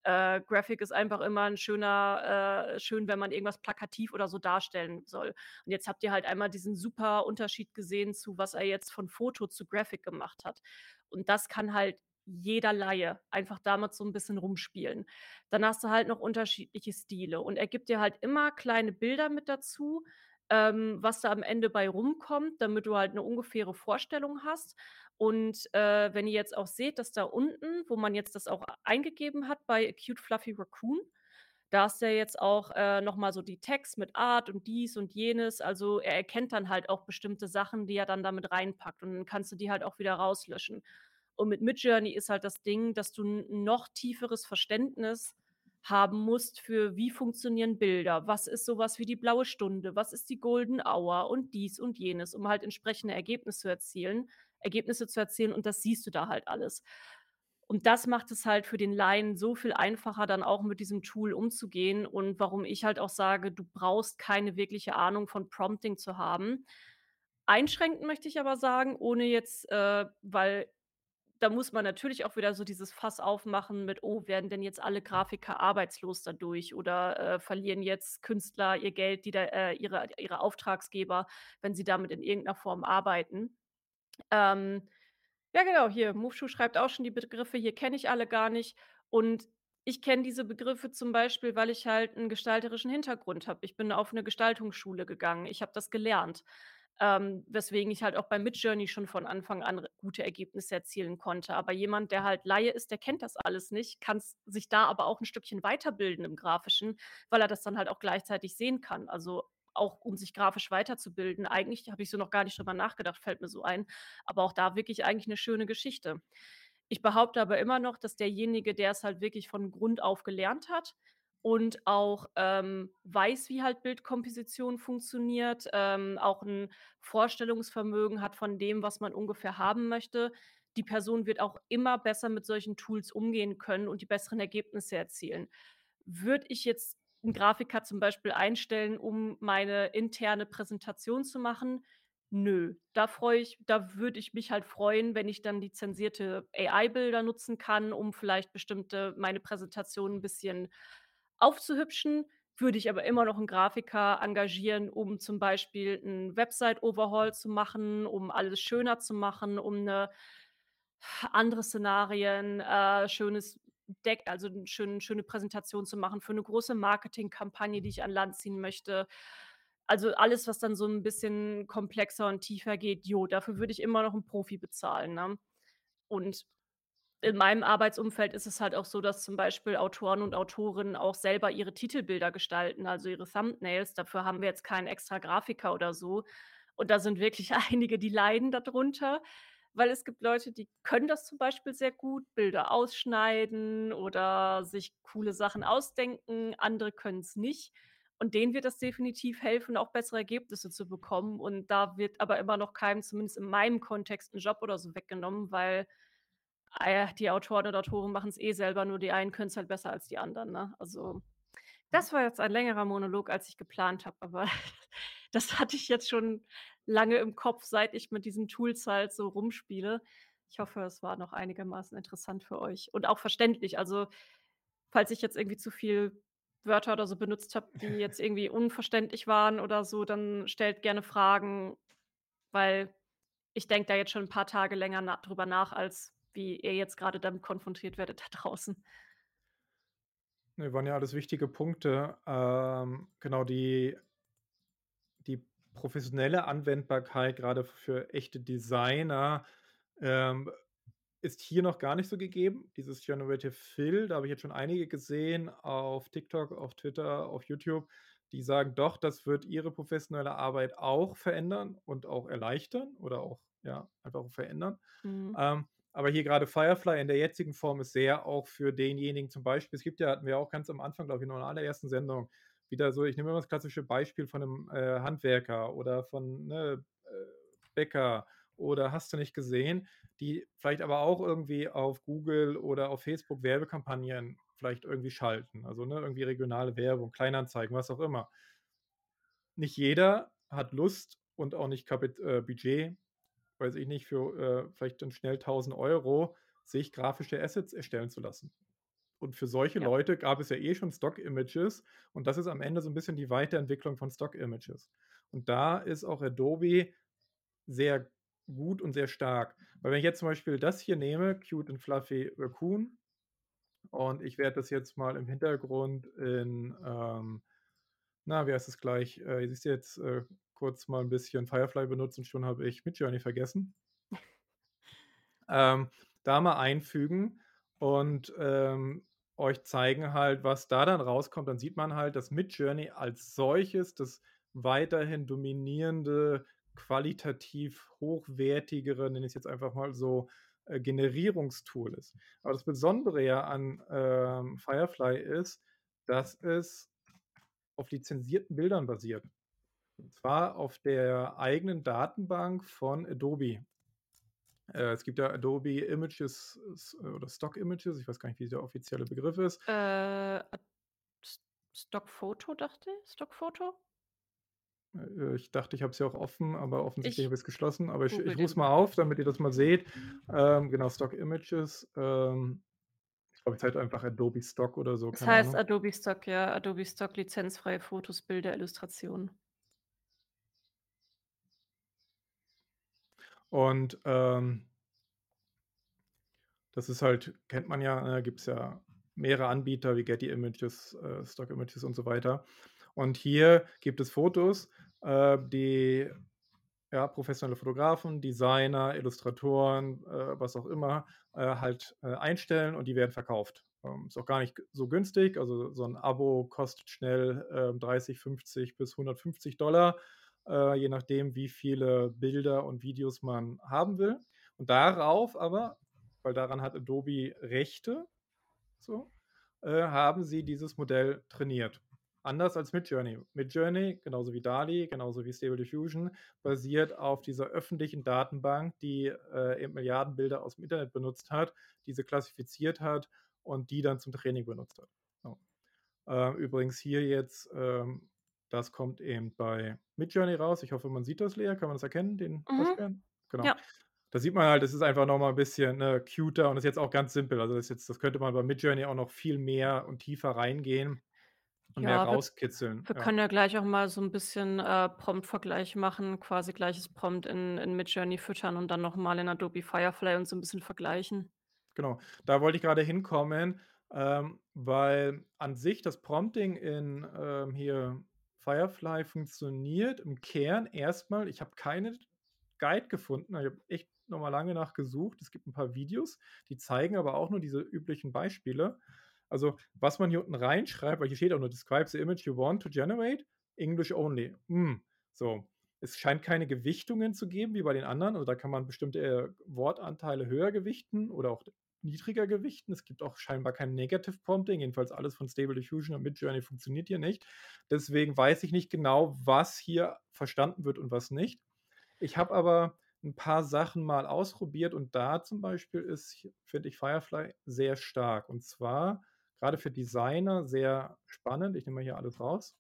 [SPEAKER 2] äh, Graphic ist einfach immer ein schöner, äh, schön, wenn man irgendwas plakativ oder so darstellen soll. Und jetzt habt ihr halt einmal diesen super Unterschied gesehen zu, was er jetzt von Foto zu Graphic gemacht hat. Und das kann halt jeder Laie einfach damit so ein bisschen rumspielen. Dann hast du halt noch unterschiedliche Stile und er gibt dir halt immer kleine Bilder mit dazu, ähm, was da am Ende bei rumkommt, damit du halt eine ungefähre Vorstellung hast. Und, äh, wenn ihr jetzt auch seht, dass da unten, wo man jetzt das auch eingegeben hat bei Cute Fluffy Raccoon, da ist ja jetzt auch, äh, noch mal so die Text mit Art und dies und jenes. Also, er erkennt dann halt auch bestimmte Sachen, die er dann damit reinpackt und dann kannst du die halt auch wieder rauslöschen. Und mit Midjourney ist halt das Ding, dass du ein noch tieferes Verständnis haben musst für wie funktionieren Bilder, was ist sowas wie die blaue Stunde, was ist die Golden Hour und dies und jenes, um halt entsprechende Ergebnisse zu erzielen Ergebnisse zu erzielen und das siehst du da halt alles. Und das macht es halt für den Laien so viel einfacher, dann auch mit diesem Tool umzugehen und warum ich halt auch sage, du brauchst keine wirkliche Ahnung von Prompting zu haben. Einschränken möchte ich aber sagen, ohne jetzt, äh, weil da muss man natürlich auch wieder so dieses Fass aufmachen mit, oh, werden denn jetzt alle Grafiker arbeitslos dadurch oder äh, verlieren jetzt Künstler ihr Geld, die da, äh, ihre, ihre Auftragsgeber, wenn sie damit in irgendeiner Form arbeiten. Ähm, ja, genau, hier, Moveshoe schreibt auch schon die Begriffe, hier kenne ich alle gar nicht. Und ich kenne diese Begriffe zum Beispiel, weil ich halt einen gestalterischen Hintergrund habe. Ich bin auf eine Gestaltungsschule gegangen. Ich habe das gelernt. Ähm, weswegen ich halt auch bei Midjourney schon von Anfang an gute Ergebnisse erzielen konnte. Aber jemand, der halt Laie ist, der kennt das alles nicht, kann sich da aber auch ein Stückchen weiterbilden im Grafischen, weil er das dann halt auch gleichzeitig sehen kann. Also auch um sich grafisch weiterzubilden. Eigentlich habe ich so noch gar nicht drüber nachgedacht, fällt mir so ein. Aber auch da wirklich eigentlich eine schöne Geschichte. Ich behaupte aber immer noch, dass derjenige, der es halt wirklich von Grund auf gelernt hat, und auch ähm, weiß, wie halt Bildkomposition funktioniert, ähm, auch ein Vorstellungsvermögen hat von dem, was man ungefähr haben möchte. Die Person wird auch immer besser mit solchen Tools umgehen können und die besseren Ergebnisse erzielen. Würde ich jetzt einen Grafiker zum Beispiel einstellen, um meine interne Präsentation zu machen? Nö, da freue ich da würde ich mich halt freuen, wenn ich dann lizenzierte AI-Bilder nutzen kann, um vielleicht bestimmte meine Präsentation ein bisschen aufzuhübschen, würde ich aber immer noch einen Grafiker engagieren, um zum Beispiel 'n Website-Overhaul zu machen, um alles schöner zu machen, um 'ne andere Szenarien, äh, schönes Deck also 'n schönen schöne Präsentation zu machen für 'ne große Marketingkampagne, die ich an Land ziehen möchte. Also, alles, was dann so 'n bisschen komplexer und tiefer geht, jo, dafür würde ich immer noch 'n Profi bezahlen, ne? Und in meinem Arbeitsumfeld ist es halt auch so, dass zum Beispiel Autoren und Autorinnen auch selber ihre Titelbilder gestalten, also ihre Thumbnails. Dafür haben wir jetzt keinen extra Grafiker oder so. Und da sind wirklich einige, die leiden darunter, weil es gibt Leute, die können das zum Beispiel sehr gut, Bilder ausschneiden oder sich coole Sachen ausdenken. Andere können es nicht. Und denen wird das definitiv helfen, auch bessere Ergebnisse zu bekommen. Und da wird aber immer noch keinem, zumindest in meinem Kontext, ein Job oder so weggenommen, weil die Autoren und Autoren machen es eh selber, nur die einen können es halt besser als die anderen, ne? Also, das war jetzt ein längerer Monolog, als ich geplant habe, aber das hatte ich jetzt schon lange im Kopf, seit ich mit diesen Tools halt so rumspiele. Ich hoffe, es war noch einigermaßen interessant für euch und auch verständlich. Also, falls ich jetzt irgendwie zu viel Wörter oder so benutzt habe, die jetzt irgendwie unverständlich waren oder so, dann stellt gerne Fragen, weil ich denke da jetzt schon ein paar Tage länger na drüber nach, als wie ihr jetzt gerade damit konfrontiert werdet da draußen.
[SPEAKER 3] Ne, waren ja alles wichtige Punkte. Ähm, genau, die die professionelle Anwendbarkeit, gerade für echte Designer, ähm, ist hier noch gar nicht so gegeben. Dieses Generative Fill, da habe ich jetzt schon einige gesehen auf TikTok, auf Twitter, auf YouTube, die sagen, doch, das wird ihre professionelle Arbeit auch verändern und auch erleichtern oder auch, ja, einfach auch verändern.
[SPEAKER 2] Mhm.
[SPEAKER 3] Ähm, aber hier gerade Firefly in der jetzigen Form ist sehr auch für denjenigen zum Beispiel, es gibt ja, hatten wir auch ganz am Anfang, glaube ich, noch in der allerersten Sendung, wieder so, ich nehme immer das klassische Beispiel von einem äh, Handwerker oder von ne, äh, Bäcker oder hast du nicht gesehen, die vielleicht aber auch irgendwie auf Google oder auf Facebook Werbekampagnen vielleicht irgendwie schalten. Also ne, irgendwie regionale Werbung, Kleinanzeigen, was auch immer. Nicht jeder hat Lust und auch nicht Kapit äh, Budget, weiß ich nicht, für äh, vielleicht dann schnell 1000 Euro sich grafische Assets erstellen zu lassen. Und für solche
[SPEAKER 2] Ja.
[SPEAKER 3] Leute gab es ja eh schon Stock-Images und das ist am Ende so ein bisschen die Weiterentwicklung von Stock-Images. Und da ist auch Adobe sehr gut und sehr stark. Weil wenn ich jetzt zum Beispiel das hier nehme, Cute and Fluffy Raccoon, und ich werde das jetzt mal im Hintergrund in, ähm, na, wie heißt es gleich? Äh, ihr seht jetzt äh, kurz mal ein bisschen Firefly benutzt und schon habe ich Midjourney vergessen. ähm, da mal einfügen und ähm, euch zeigen halt, was da dann rauskommt. Dann sieht man halt, dass Midjourney als solches das weiterhin dominierende, qualitativ hochwertigere, nenne ich es jetzt einfach mal so, äh, Generierungstool ist. Aber das Besondere ja an ähm, Firefly ist, dass es auf lizenzierten Bildern basiert. Und zwar auf der eigenen Datenbank von Adobe. Äh, es gibt ja Adobe Images oder Stock Images, ich weiß gar nicht, wie der offizielle Begriff ist.
[SPEAKER 2] Äh, Stockfoto, dachte ich? Stockfoto?
[SPEAKER 3] Äh, ich dachte, ich habe es ja auch offen, aber offensichtlich
[SPEAKER 2] Ich
[SPEAKER 3] habe ich es geschlossen. Aber ich, ich rufe es mal auf, damit ihr das mal seht. Ähm, genau, Stock Images. Ähm, ich glaube, es heißt einfach Adobe Stock oder so, keine
[SPEAKER 2] heißt
[SPEAKER 3] Ahnung.
[SPEAKER 2] Adobe Stock, ja. Adobe Stock, lizenzfreie Fotos, Bilder, Illustrationen.
[SPEAKER 3] Und ähm, das ist halt, kennt man ja, ne, gibt es ja mehrere Anbieter wie Getty Images, äh, Stock Images und so weiter. Und hier gibt es Fotos, äh, die ja, professionelle Fotografen, Designer, Illustratoren, äh, was auch immer, äh, halt äh, einstellen und die werden verkauft. Ähm, ist auch gar nicht so günstig. Also so ein Abo kostet schnell äh, 30, 50 bis 150 Dollar, äh, je nachdem, wie viele Bilder und Videos man haben will. Und darauf aber, weil daran hat Adobe Rechte, so, äh, haben sie dieses Modell trainiert. Anders als Midjourney. Midjourney, genauso wie DALI, genauso wie Stable Diffusion, basiert auf dieser öffentlichen Datenbank, die äh, eben Milliarden Bilder aus dem Internet benutzt hat, diese klassifiziert hat und die dann zum Training benutzt hat. So. Äh, übrigens hier jetzt, ähm, das kommt eben bei Midjourney raus. Ich hoffe, man sieht das, Lea. Kann man das erkennen, den
[SPEAKER 2] mhm.
[SPEAKER 3] Genau. Ja. Da sieht man halt, es ist einfach nochmal ein bisschen ne, cuter und ist jetzt auch ganz simpel. Also das, jetzt, das könnte man bei Midjourney auch noch viel mehr und tiefer reingehen und mehr
[SPEAKER 2] Ja, wir
[SPEAKER 3] rauskitzeln.
[SPEAKER 2] wir
[SPEAKER 3] Ja.
[SPEAKER 2] können ja gleich auch mal so ein bisschen, äh, Prompt-Vergleich machen, quasi gleiches Prompt in in Midjourney füttern und dann noch mal in Adobe Firefly und so ein bisschen vergleichen.
[SPEAKER 3] Genau, da wollte ich gerade hinkommen, ähm, weil an sich das Prompting in, ähm, hier Firefly funktioniert im Kern erstmal. Ich habe keine Guide gefunden. Ich habe echt noch mal lange nach gesucht. Es gibt ein paar Videos, die zeigen aber auch nur diese üblichen Beispiele. Also, was man hier unten reinschreibt, weil hier steht auch nur describe the image you want to generate, English only. Hm, so. Es scheint keine Gewichtungen zu geben wie bei den anderen. Also da kann man bestimmte äh, Wortanteile höher gewichten oder auch niedriger gewichten. Es gibt auch scheinbar kein Negative Prompting. Jedenfalls alles von Stable Diffusion und Midjourney funktioniert hier nicht. Deswegen weiß ich nicht genau, was hier verstanden wird und was nicht. Ich habe aber ein paar Sachen mal ausprobiert und da zum Beispiel ist, finde ich, Firefly sehr stark. Und zwar gerade für Designer sehr spannend. Ich nehme mal hier alles raus.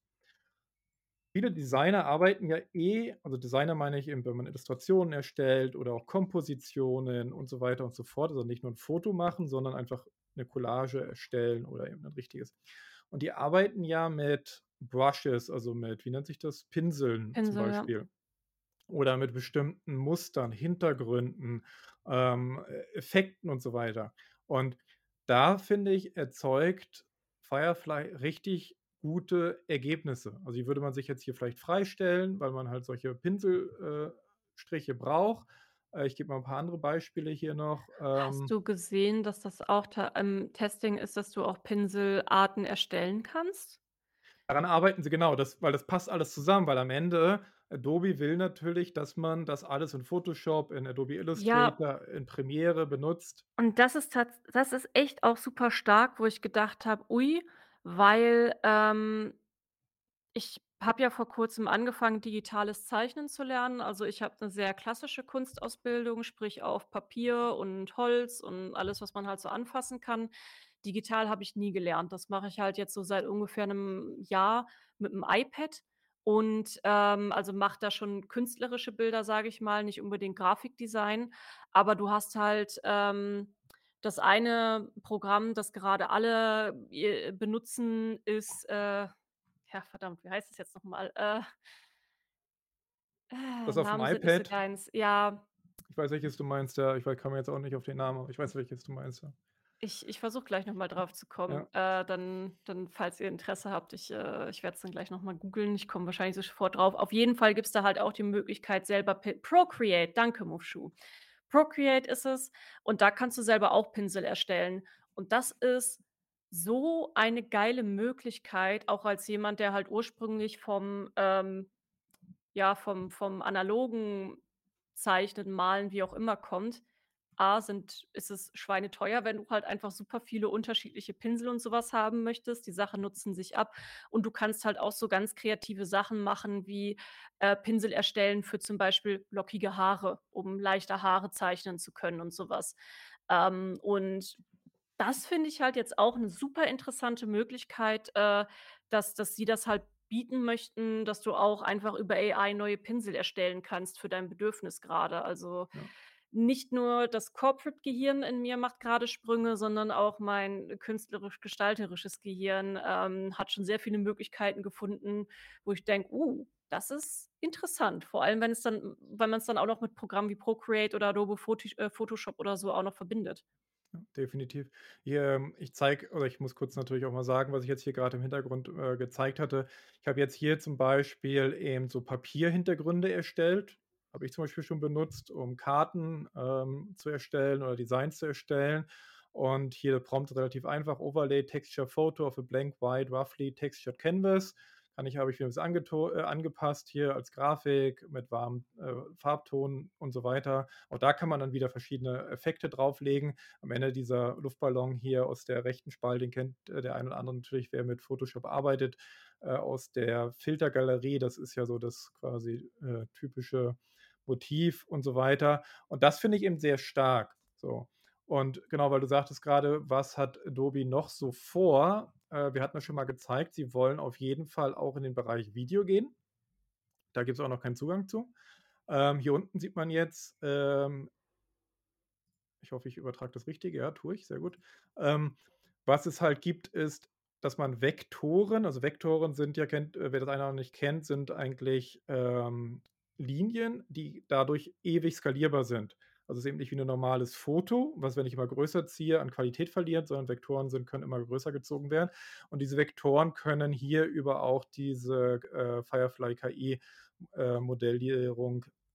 [SPEAKER 3] Viele Designer arbeiten ja eh, also Designer meine ich eben, wenn man Illustrationen erstellt oder auch Kompositionen und so weiter und so fort. Also nicht nur ein Foto machen, sondern einfach eine Collage erstellen oder eben ein richtiges. Und die arbeiten ja mit Brushes, also mit, wie nennt sich das? Pinseln
[SPEAKER 2] Pinsel,
[SPEAKER 3] zum
[SPEAKER 2] ja.
[SPEAKER 3] Beispiel. Oder mit bestimmten Mustern, Hintergründen, ähm, Effekten und so weiter. Und da finde ich, erzeugt Firefly richtig gute Ergebnisse. Also die würde man sich jetzt hier vielleicht freistellen, weil man halt solche Pinselstriche äh, braucht. Äh, ich gebe mal ein paar andere Beispiele hier noch.
[SPEAKER 2] Hast
[SPEAKER 3] Ähm,
[SPEAKER 2] du gesehen, dass das auch im Testing ist, dass du auch Pinselarten erstellen kannst?
[SPEAKER 3] daran arbeiten sie genau, das, weil das passt alles zusammen, weil am Ende Adobe will natürlich, dass man das alles in Photoshop, in Adobe
[SPEAKER 2] Ja,
[SPEAKER 3] Illustrator, in Premiere benutzt.
[SPEAKER 2] und das ist das ist echt auch super stark, wo ich gedacht habe: „Ui“, weil, ähm ich habe ja vor Kurzem angefangen, digitales Zeichnen zu lernen. Also, ich habe eine sehr klassische Kunstausbildung, sprich auf Papier und Holz und alles, was man halt so anfassen kann. Digital habe ich nie gelernt. Das mache ich halt jetzt so seit ungefähr einem Jahr mit dem iPad und, ähm, also, mache da schon künstlerische Bilder, sage ich mal, nicht unbedingt Grafikdesign. Aber du hast halt, ähm, das eine Programm, das gerade alle, äh, benutzen, ist, äh ja, verdammt, wie heißt es jetzt noch mal? Äh, äh,
[SPEAKER 3] Das auf dem iPad.
[SPEAKER 2] Ja,
[SPEAKER 3] ich weiß, welches du meinst, ja. Ich komme jetzt auch nicht auf den Namen, aber ich weiß, welches du meinst, ja.
[SPEAKER 2] ich ich versuche gleich noch mal drauf zu kommen.
[SPEAKER 3] Ja.
[SPEAKER 2] Äh, dann dann, falls ihr Interesse habt, ich äh, ich werde es dann gleich noch mal googeln. Ich komme wahrscheinlich sofort drauf. Auf jeden Fall gibt's da halt auch die Möglichkeit, selber Procreate, danke Mufshu. Procreate ist es und da kannst du selber auch Pinsel erstellen. Und das ist so eine geile Möglichkeit, auch als jemand, der halt ursprünglich vom, ähm ja, vom vom analogen Zeichnen, Malen, wie auch immer kommt. A, sind ist es schweineteuer, wenn du halt einfach super viele unterschiedliche Pinsel und sowas haben möchtest. Die Sachen nutzen sich ab und du kannst halt auch so ganz kreative Sachen machen wie, äh, Pinsel erstellen für zum Beispiel lockige Haare, um leichter Haare zeichnen zu können und sowas. Ähm, und das finde ich halt jetzt auch eine super interessante Möglichkeit, äh, dass dass sie das halt bieten möchten, dass du auch einfach über AI neue Pinsel erstellen kannst für dein Bedürfnis gerade. Also,
[SPEAKER 3] Ja.
[SPEAKER 2] Nicht nur das Corporate-Gehirn in mir macht gerade Sprünge, sondern auch mein künstlerisch-gestalterisches Gehirn, ähm, hat schon sehr viele Möglichkeiten gefunden, wo ich denke: „Uh, das ist interessant.“ Vor allem, wenn es dann wenn man es dann auch noch mit Programmen wie Procreate oder Adobe äh, Photoshop oder so auch noch verbindet.
[SPEAKER 3] Definitiv. Hier, ähm, ich zeige oder ich muss kurz natürlich auch mal sagen, was ich jetzt hier gerade im Hintergrund, äh, gezeigt hatte. Ich habe jetzt hier zum Beispiel eben so Papierhintergründe erstellt, habe ich zum Beispiel schon benutzt, um Karten ähm, zu erstellen oder Designs zu erstellen. Und hier der Prompt relativ einfach: Overlay Texture Photo of a blank white roughly textured canvas. Kann ich, habe ich mir das äh, angepasst hier als Grafik mit warmen äh, Farbton und so weiter. Auch da kann man dann wieder verschiedene Effekte drauflegen. Am Ende dieser Luftballon hier aus der rechten Spalte, den kennt äh, der eine oder andere natürlich, wer mit Photoshop arbeitet, äh, aus der Filtergalerie. Das ist ja so das quasi äh, typische Motiv und so weiter. Und das finde ich eben sehr stark. So. Und genau, weil du sagtest gerade, was hat Adobe noch so vor? Äh, wir hatten das schon mal gezeigt, sie wollen auf jeden Fall auch in den Bereich Video gehen. Da gibt es auch noch keinen Zugang zu. Ähm, hier unten sieht man jetzt, ähm, ich hoffe, ich übertrage das Richtige, ja, tue ich, sehr gut. Ähm, was es halt gibt, ist, dass man Vektoren, also Vektoren sind ja, kennt, äh, wer das einer noch nicht kennt, sind eigentlich ähm, Linien, die dadurch ewig skalierbar sind. Also es ist eben nicht wie ein normales Foto, was, wenn ich immer größer ziehe, an Qualität verliert, sondern Vektoren sind, können immer größer gezogen werden. Und diese Vektoren können hier über auch diese äh, Firefly KI äh,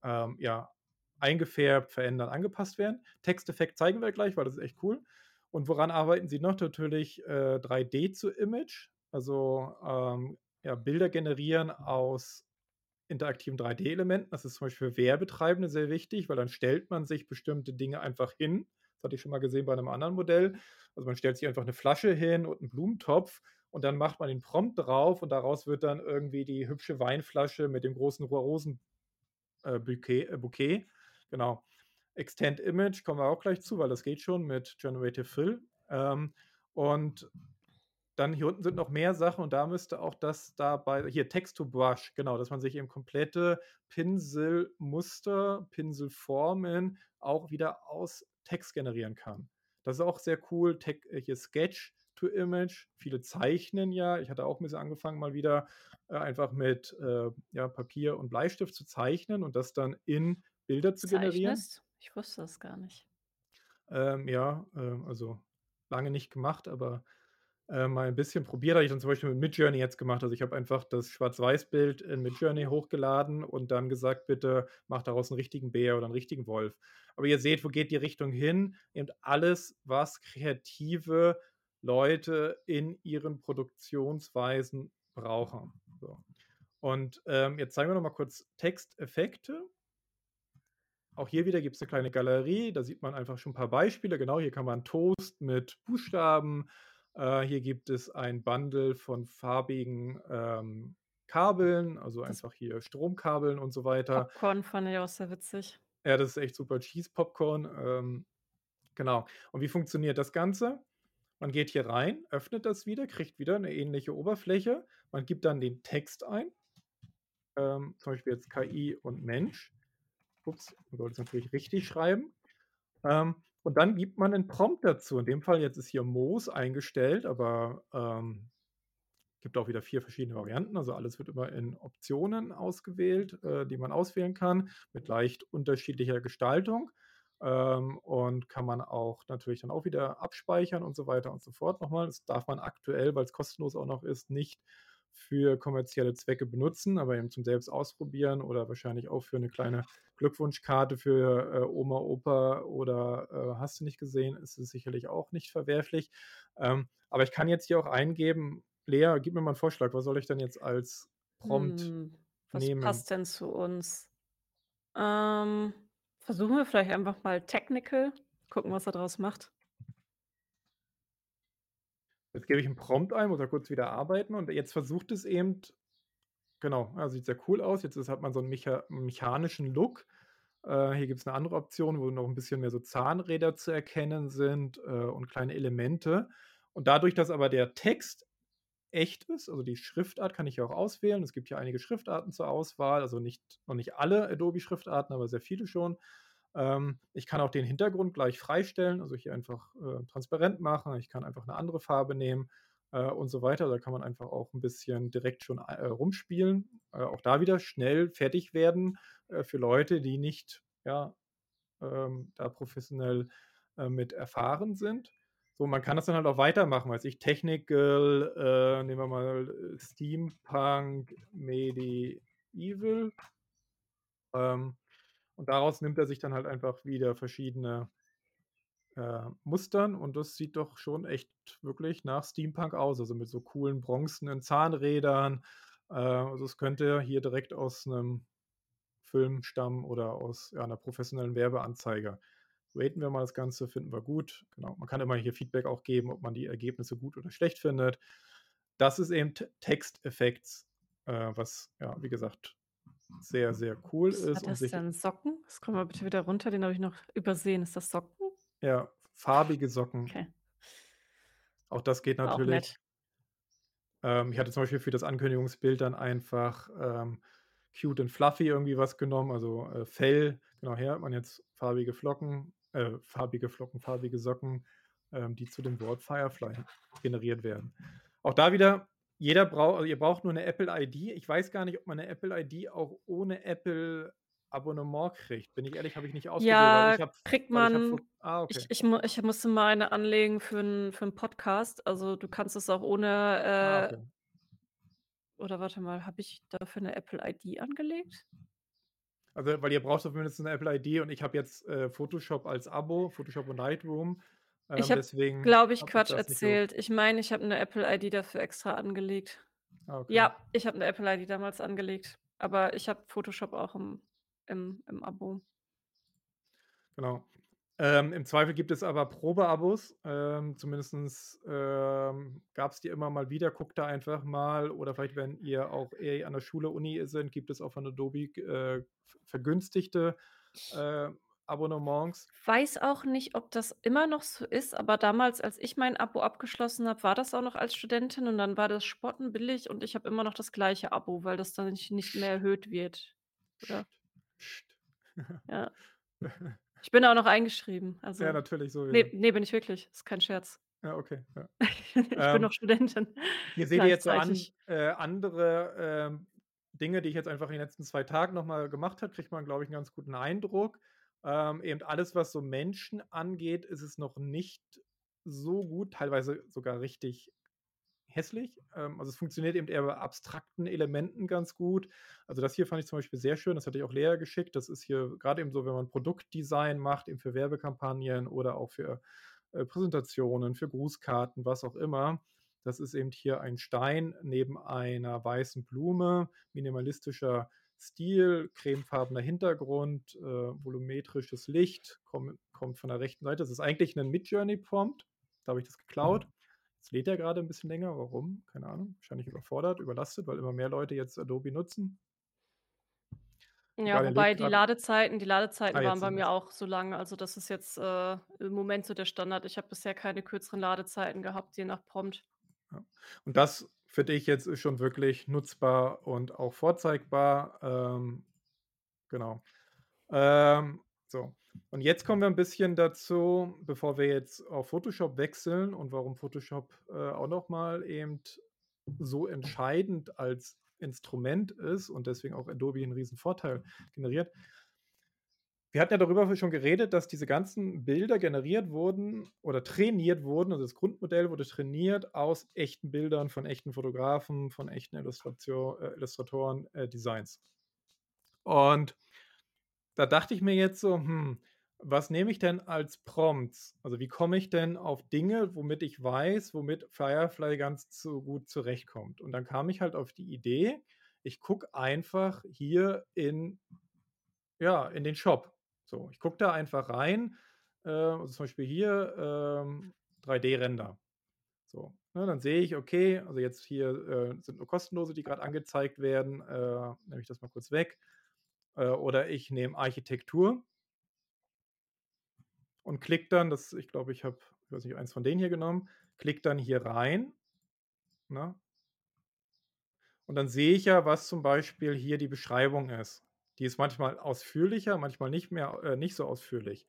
[SPEAKER 3] ähm, ja, eingefärbt, verändert, angepasst werden. Texteffekt zeigen wir gleich, weil das ist echt cool. Und woran arbeiten sie noch? Natürlich äh, 3D zu Image, also ähm, ja, Bilder generieren aus interaktiven 3D-Elementen. Das ist zum Beispiel für Werbetreibende sehr wichtig, weil dann stellt man sich bestimmte Dinge einfach hin. Das hatte ich schon mal gesehen bei einem anderen Modell. Also man stellt sich einfach eine Flasche hin und einen Blumentopf und dann macht man den Prompt drauf und daraus wird dann irgendwie die hübsche Weinflasche mit dem großen Rosenbouquet. Äh. Genau. Extend Image kommen wir auch gleich zu, weil das geht schon mit Generative Fill. Ähm, und dann hier unten sind noch mehr Sachen und da müsste auch das dabei, hier Text to Brush, genau, dass man sich eben komplette Pinselmuster, Pinselformen auch wieder aus Text generieren kann. Das ist auch sehr cool. Tech, äh, hier Sketch to Image. Viele zeichnen ja. Ich hatte auch ein bisschen angefangen, mal wieder äh, einfach mit äh, ja, Papier und Bleistift zu zeichnen und das dann in Bilder zu Zeichnest? generieren.
[SPEAKER 2] Ich wusste das gar nicht.
[SPEAKER 3] Ähm, ja, äh, also lange nicht gemacht, aber äh, mal ein bisschen probiert. Habe ich dann zum Beispiel mit Midjourney jetzt gemacht. Also ich habe einfach das Schwarz-Weiß-Bild in Midjourney hochgeladen und dann gesagt, bitte mach daraus einen richtigen Bär oder einen richtigen Wolf. Aber ihr seht, wo geht die Richtung hin? Eben alles, was kreative Leute in ihren Produktionsweisen brauchen. So. Und ähm, jetzt zeigen wir noch mal kurz Texteffekte. Auch hier wieder gibt es eine kleine Galerie, da sieht man einfach schon ein paar Beispiele. Genau, hier kann man Toast mit Buchstaben, äh, hier gibt es ein Bundle von farbigen ähm, Kabeln, also das einfach hier Stromkabeln und so weiter.
[SPEAKER 2] Popcorn fand ich auch sehr witzig.
[SPEAKER 3] Ja, das ist echt super Cheese Popcorn. Ähm, genau. Und wie funktioniert das Ganze? Man geht hier rein, öffnet das wieder, kriegt wieder eine ähnliche Oberfläche. Man gibt dann den Text ein, ähm, zum Beispiel jetzt KI und Mensch. Ups, man sollte es natürlich richtig schreiben. Ähm, und dann gibt man einen Prompt dazu. In dem Fall jetzt ist hier Moos eingestellt, aber ähm, gibt auch wieder vier verschiedene Varianten. Also alles wird immer in Optionen ausgewählt, äh, die man auswählen kann, mit leicht unterschiedlicher Gestaltung. Ähm, und kann man auch natürlich dann auch wieder abspeichern und so weiter und so fort nochmal. Das darf man aktuell, weil es kostenlos auch noch ist, nicht für kommerzielle Zwecke benutzen, aber eben zum selbst ausprobieren oder wahrscheinlich auch für eine kleine Glückwunschkarte für äh, Oma, Opa oder äh, hast du nicht gesehen, ist es sicherlich auch nicht verwerflich. Ähm, aber ich kann jetzt hier auch eingeben, Lea, gib mir mal einen Vorschlag, was soll ich denn jetzt als Prompt hm,
[SPEAKER 2] was
[SPEAKER 3] nehmen?
[SPEAKER 2] Was passt denn zu uns? Ähm, versuchen wir vielleicht einfach mal Technical, gucken, was er daraus macht.
[SPEAKER 3] Jetzt gebe ich einen Prompt ein, muss er kurz wieder arbeiten und jetzt versucht es eben, genau, ja, sieht sehr cool aus. Jetzt ist, hat man so einen mecha mechanischen Look. Äh, hier gibt es eine andere Option, wo noch ein bisschen mehr so Zahnräder zu erkennen sind äh, und kleine Elemente. Und dadurch, dass aber der Text echt ist, also die Schriftart kann ich ja auch auswählen. Es gibt ja einige Schriftarten zur Auswahl, also nicht, noch nicht alle Adobe-Schriftarten, aber sehr viele schon. Ähm, ich kann auch den Hintergrund gleich freistellen, also hier einfach äh, transparent machen. Ich kann einfach eine andere Farbe nehmen äh, und so weiter. Da kann man einfach auch ein bisschen direkt schon äh, rumspielen. Äh, auch da wieder schnell fertig werden äh, für Leute, die nicht ja, ähm, da professionell äh, mit erfahren sind. So, man kann das dann halt auch weitermachen, weiß ich, Technical, nehmen wir mal Steampunk, Medieval. Ähm, Und daraus nimmt er sich dann halt einfach wieder verschiedene äh, Mustern und das sieht doch schon echt wirklich nach Steampunk aus. Also mit so coolen bronzenen Zahnrädern. Äh, also es könnte hier direkt aus einem Film stammen oder aus ja, einer professionellen Werbeanzeige. Raten wir mal das Ganze, finden wir gut. Genau, man kann immer hier Feedback auch geben, ob man die Ergebnisse gut oder schlecht findet. Das ist eben Texteffekts, äh, was ja, wie gesagt, sehr, sehr cool
[SPEAKER 2] Was
[SPEAKER 3] ist. und
[SPEAKER 2] das
[SPEAKER 3] sich,
[SPEAKER 2] denn? Socken? Das kommen wir bitte wieder runter, den habe ich noch übersehen. Ist das Socken?
[SPEAKER 3] ja, farbige Socken.
[SPEAKER 2] Okay,
[SPEAKER 3] Auch das geht
[SPEAKER 2] war
[SPEAKER 3] natürlich. Ähm, ich hatte zum Beispiel für das Ankündigungsbild dann einfach ähm, cute und fluffy irgendwie was genommen, also äh, Fell. Genau, hier hat man jetzt farbige Flocken, äh, farbige Flocken, farbige Socken, ähm, die zu dem Wort Firefly generiert werden. Auch da wieder, jeder braucht, also ihr braucht nur eine Apple-ID. Ich weiß gar nicht, ob man eine Apple-ID auch ohne Apple Abonnement kriegt. Bin ich ehrlich, habe ich nicht ausprobiert,
[SPEAKER 2] Ja,
[SPEAKER 3] ich habe,
[SPEAKER 2] kriegt
[SPEAKER 3] ich
[SPEAKER 2] man.
[SPEAKER 3] vor, ah, okay.
[SPEAKER 2] Ich, ich, ich musste mal eine anlegen für einen für Podcast. Also du kannst es auch ohne,
[SPEAKER 3] Ah,
[SPEAKER 2] äh
[SPEAKER 3] okay.
[SPEAKER 2] oder warte mal, habe ich dafür eine Apple-ID angelegt?
[SPEAKER 3] Also, weil ihr braucht doch mindestens eine Apple-ID und ich habe jetzt äh, Photoshop als Abo, Photoshop und Lightroom.
[SPEAKER 2] Ich
[SPEAKER 3] Ähm,
[SPEAKER 2] habe, glaube ich, Quatsch erzählt. Ich meine, ich habe eine Apple-ID dafür extra angelegt.
[SPEAKER 3] Ah, okay.
[SPEAKER 2] Ja, ich habe eine Apple-ID damals angelegt, aber ich habe Photoshop auch im im im Abo.
[SPEAKER 3] Genau. Ähm, Im Zweifel gibt es aber Probeabos. Ähm, Zumindest ähm, gab es die immer mal wieder. Guckt da einfach mal. Oder vielleicht, wenn ihr auch eher an der Schule, Uni sind, gibt es auch von Adobe äh, vergünstigte äh, Abonnements.
[SPEAKER 2] weiß auch nicht, ob das immer noch so ist, aber damals, als ich mein Abo abgeschlossen habe, war das auch noch als Studentin und dann war das spottenbillig und ich habe immer noch das gleiche Abo, weil das dann nicht nicht mehr erhöht wird, oder? Ja. Ich bin auch noch eingeschrieben,
[SPEAKER 3] ja,
[SPEAKER 2] also
[SPEAKER 3] natürlich sowieso.
[SPEAKER 2] ne, ne, bin ich wirklich. Ist kein Scherz.
[SPEAKER 3] Ja, okay. Ja.
[SPEAKER 2] Ich bin
[SPEAKER 3] Ähm,
[SPEAKER 2] noch Studentin
[SPEAKER 3] Hier seht ihr jetzt so an, äh, andere ähm, Dinge, die ich jetzt einfach in den letzten zwei Tagen nochmal gemacht habe, kriegt man, glaube ich, einen ganz guten Eindruck. Ähm, eben alles, was so Menschen angeht, ist es noch nicht so gut, teilweise sogar richtig hässlich. Ähm, also es funktioniert eben eher bei abstrakten Elementen ganz gut. Also das hier fand ich zum Beispiel sehr schön, das hatte ich auch Lea geschickt. Das ist hier gerade eben so, wenn man Produktdesign macht, eben für Werbekampagnen oder auch für äh, Präsentationen, für Grußkarten, was auch immer. Das ist eben hier ein Stein neben einer weißen Blume, minimalistischer Stil, cremefarbener Hintergrund, äh, volumetrisches Licht, komm, kommt von der rechten Seite. Das ist eigentlich ein Midjourney-Prompt. Da habe ich das geklaut. Jetzt lädt er gerade ein bisschen länger. Warum? Keine Ahnung. Wahrscheinlich überfordert, überlastet, weil immer mehr Leute jetzt Adobe nutzen.
[SPEAKER 2] Ja, wobei die. Ladezeiten die Ladezeiten
[SPEAKER 3] Ah,
[SPEAKER 2] waren bei mir
[SPEAKER 3] wir's.
[SPEAKER 2] auch so lang. Also, das ist jetzt, äh, im Moment so der Standard. Ich habe bisher keine kürzeren Ladezeiten gehabt, je nach Prompt.
[SPEAKER 3] Ja. Und das finde ich jetzt ist schon wirklich nutzbar und auch vorzeigbar. Ähm, genau. Ähm, so. Und jetzt kommen wir ein bisschen dazu, bevor wir jetzt auf Photoshop wechseln und warum Photoshop äh, auch nochmal eben so entscheidend als Instrument ist und deswegen auch Adobe einen riesen Vorteil generiert. Wir hatten ja darüber schon geredet, dass diese ganzen Bilder generiert wurden oder trainiert wurden. Also das Grundmodell wurde trainiert aus echten Bildern von echten Fotografen, von echten Illustration, äh, Illustratoren, äh, Designs. Und da dachte ich mir jetzt so, hm, was nehme ich denn als Prompts? Also wie komme ich denn auf Dinge, womit ich weiß, womit Firefly ganz so gut zurechtkommt? Und dann kam ich halt auf die Idee, ich gucke einfach hier in, ja, in den Shop. So, ich gucke da einfach rein, äh, also zum Beispiel hier ähm, 3D-Render. So, ne, dann sehe ich, okay, also jetzt hier äh, sind nur kostenlose, die gerade angezeigt werden. Äh, nehme ich das mal kurz weg. Äh, oder ich nehme Architektur und klicke dann, das, ich glaube, ich habe, ich weiß nicht, eins von denen hier genommen, klicke dann hier rein. Ne? Und dann sehe ich ja, was zum Beispiel hier die Beschreibung ist. Die ist manchmal ausführlicher, manchmal nicht mehr, äh, nicht so ausführlich.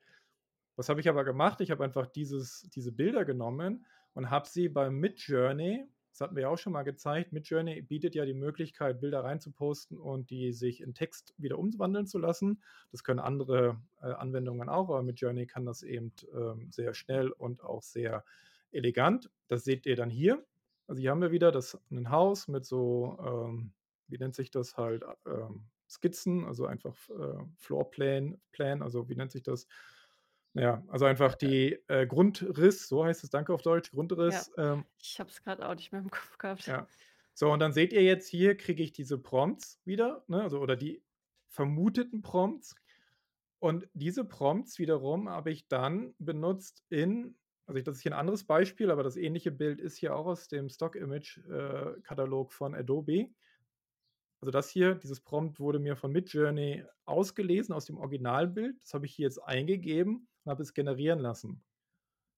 [SPEAKER 3] Was habe ich aber gemacht? Ich habe einfach dieses, diese Bilder genommen und habe sie beim Midjourney, das hatten wir ja auch schon mal gezeigt, Midjourney bietet ja die Möglichkeit, Bilder reinzuposten und die sich in Text wieder umwandeln zu lassen. Das können andere äh, Anwendungen auch, aber Midjourney kann das eben ähm, sehr schnell und auch sehr elegant. Das seht ihr dann hier. Also hier haben wir wieder das, ein Haus mit so, ähm, wie nennt sich das halt, ähm, Skizzen, also einfach äh, Floorplan, Plan, also wie nennt sich das? Ja, also einfach die äh, Grundriss, so heißt es, danke auf Deutsch, Grundriss.
[SPEAKER 2] Ja. Ähm, ich habe es gerade auch nicht mehr im Kopf gehabt.
[SPEAKER 3] Ja. So, und dann seht ihr jetzt hier, kriege ich diese Prompts wieder, ne, also oder die vermuteten Prompts. Und diese Prompts wiederum habe ich dann benutzt in, also das ist hier ein anderes Beispiel, aber das ähnliche Bild ist hier auch aus dem Stock-Image-Katalog äh, von Adobe. Also das hier, dieses Prompt wurde mir von Midjourney ausgelesen aus dem Originalbild. Das habe ich hier jetzt eingegeben und habe es generieren lassen.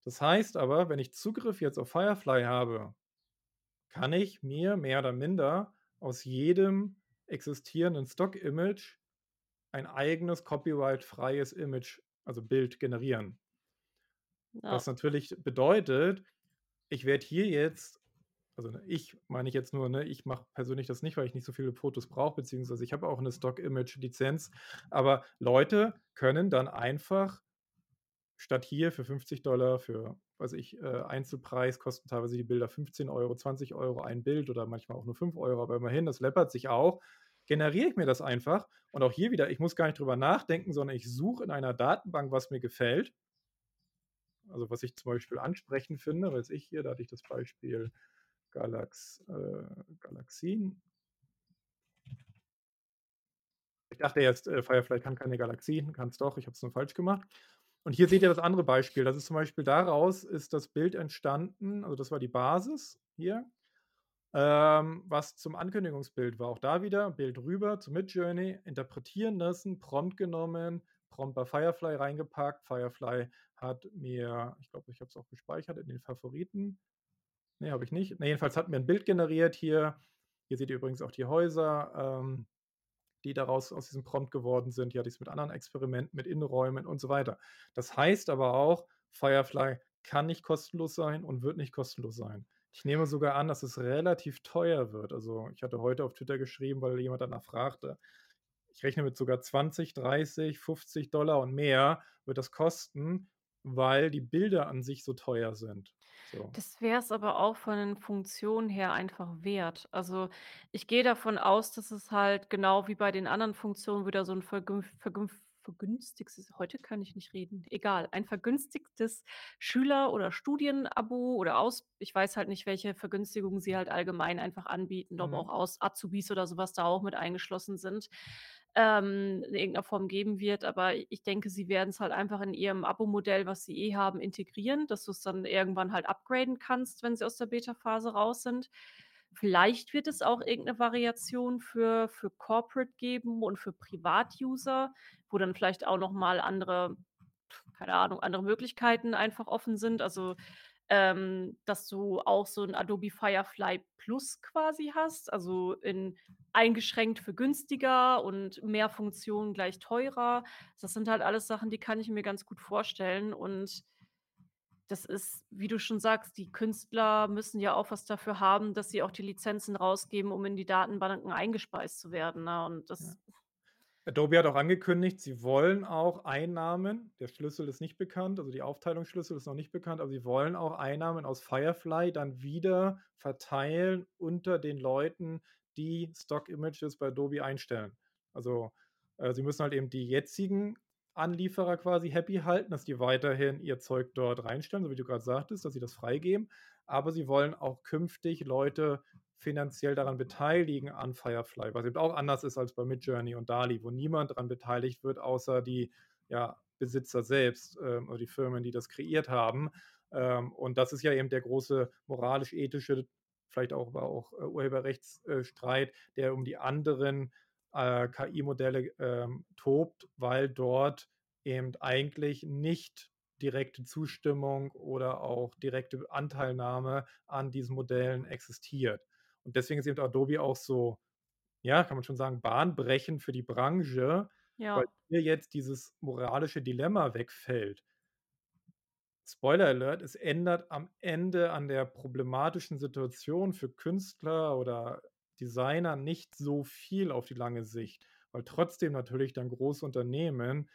[SPEAKER 3] Das heißt aber, wenn ich Zugriff jetzt auf Firefly habe, kann ich mir mehr oder minder aus jedem existierenden Stock-Image ein eigenes copyright-freies Image, also Bild generieren. Ja. Was natürlich bedeutet, ich werde hier jetzt, also ne, ich meine ich jetzt nur, ne, ich mache persönlich das nicht, weil ich nicht so viele Fotos brauche, beziehungsweise ich habe auch eine Stock-Image-Lizenz, aber Leute können dann einfach statt hier für 50 Dollar, für, weiß ich, äh, Einzelpreis kosten teilweise die Bilder 15 Euro, 20 Euro ein Bild oder manchmal auch nur 5 Euro, aber immerhin, das läppert sich auch generiere ich mir das einfach. Und auch hier wieder, ich muss gar nicht drüber nachdenken, sondern ich suche in einer Datenbank, was mir gefällt. Also was ich zum Beispiel ansprechend finde, weiß ich hier, da hatte ich das Beispiel Galax, äh, Galaxien. Ich dachte jetzt, äh, Firefly kann keine Galaxien, kann es doch, ich habe es nur falsch gemacht. Und hier seht ihr das andere Beispiel. Das ist zum Beispiel daraus ist das Bild entstanden, also das war die Basis hier. Ähm, was zum Ankündigungsbild war. Auch da wieder Bild rüber zu Midjourney, interpretieren lassen, Prompt genommen, Prompt bei Firefly reingepackt. Firefly hat mir, ich glaube, ich habe es auch gespeichert in den Favoriten. Ne, habe ich nicht. Ne, jedenfalls hat mir ein Bild generiert hier. Hier seht ihr übrigens auch die Häuser, ähm, die daraus aus diesem Prompt geworden sind. Hier hatte ich es mit anderen Experimenten, mit Innenräumen und so weiter. Das heißt aber auch, Firefly kann nicht kostenlos sein und wird nicht kostenlos sein. Ich nehme sogar an, dass es relativ teuer wird. Also ich hatte heute auf Twitter geschrieben, weil jemand danach fragte. Ich rechne mit sogar 20, 30, 50 Dollar und mehr wird das kosten, weil die Bilder an sich so teuer sind. So.
[SPEAKER 2] Das wäre es aber auch von den Funktionen her einfach wert. Also ich gehe davon aus, dass es halt genau wie bei den anderen Funktionen wieder so ein vergünf vergünstigtes, heute kann ich nicht reden, egal, ein vergünstigtes Schüler- oder Studienabo oder aus, ich weiß halt nicht, welche Vergünstigungen sie halt allgemein einfach anbieten, ob mhm. auch aus Azubis oder sowas da auch mit eingeschlossen sind, ähm, in irgendeiner Form geben wird. Aber ich denke, sie werden es halt einfach in ihrem Abo-Modell, was sie eh haben, integrieren, dass du es dann irgendwann halt upgraden kannst, wenn sie aus der Beta-Phase raus sind. Vielleicht wird es auch irgendeine Variation für für Corporate geben und für Privatuser, wo dann vielleicht auch noch mal andere keine Ahnung, andere Möglichkeiten einfach offen sind. Also, ähm, dass du auch so ein Adobe Firefly Plus quasi hast, also in eingeschränkt für günstiger und mehr Funktionen gleich teurer. Das sind halt alles Sachen, die kann ich mir ganz gut vorstellen und das ist, wie du schon sagst, die Künstler müssen ja auch was dafür haben, dass sie auch die Lizenzen rausgeben, um in die Datenbanken eingespeist zu werden, ne? Und das
[SPEAKER 3] Ja. Adobe hat auch angekündigt, sie wollen auch Einnahmen der Schlüssel ist nicht bekannt, also die Aufteilungsschlüssel ist noch nicht bekannt, aber sie wollen auch Einnahmen aus Firefly dann wieder verteilen unter den Leuten, die Stock-Images bei Adobe einstellen. Also, äh, sie müssen halt eben die jetzigen Anlieferer quasi happy halten, dass die weiterhin ihr Zeug dort reinstellen, so wie du gerade sagtest, dass sie das freigeben. Aber sie wollen auch künftig Leute finanziell daran beteiligen an Firefly, was eben auch anders ist als bei Midjourney und Dali, wo niemand daran beteiligt wird, außer die ja, Besitzer selbst ähm, oder die Firmen, die das kreiert haben. Ähm, und das ist ja eben der große moralisch-ethische, vielleicht auch, aber auch äh, Urheberrechtsstreit, der um die anderen äh, KI-Modelle ähm, tobt, weil dort eben eigentlich nicht direkte Zustimmung oder auch direkte Anteilnahme an diesen Modellen existiert. Und deswegen ist eben Adobe auch so, ja, kann man schon sagen, bahnbrechend für die Branche, ja. weil hier jetzt dieses moralische Dilemma wegfällt. Spoiler Alert, es ändert am Ende an der problematischen Situation für Künstler oder Designer nicht so viel auf die lange Sicht, weil trotzdem natürlich dann große Unternehmen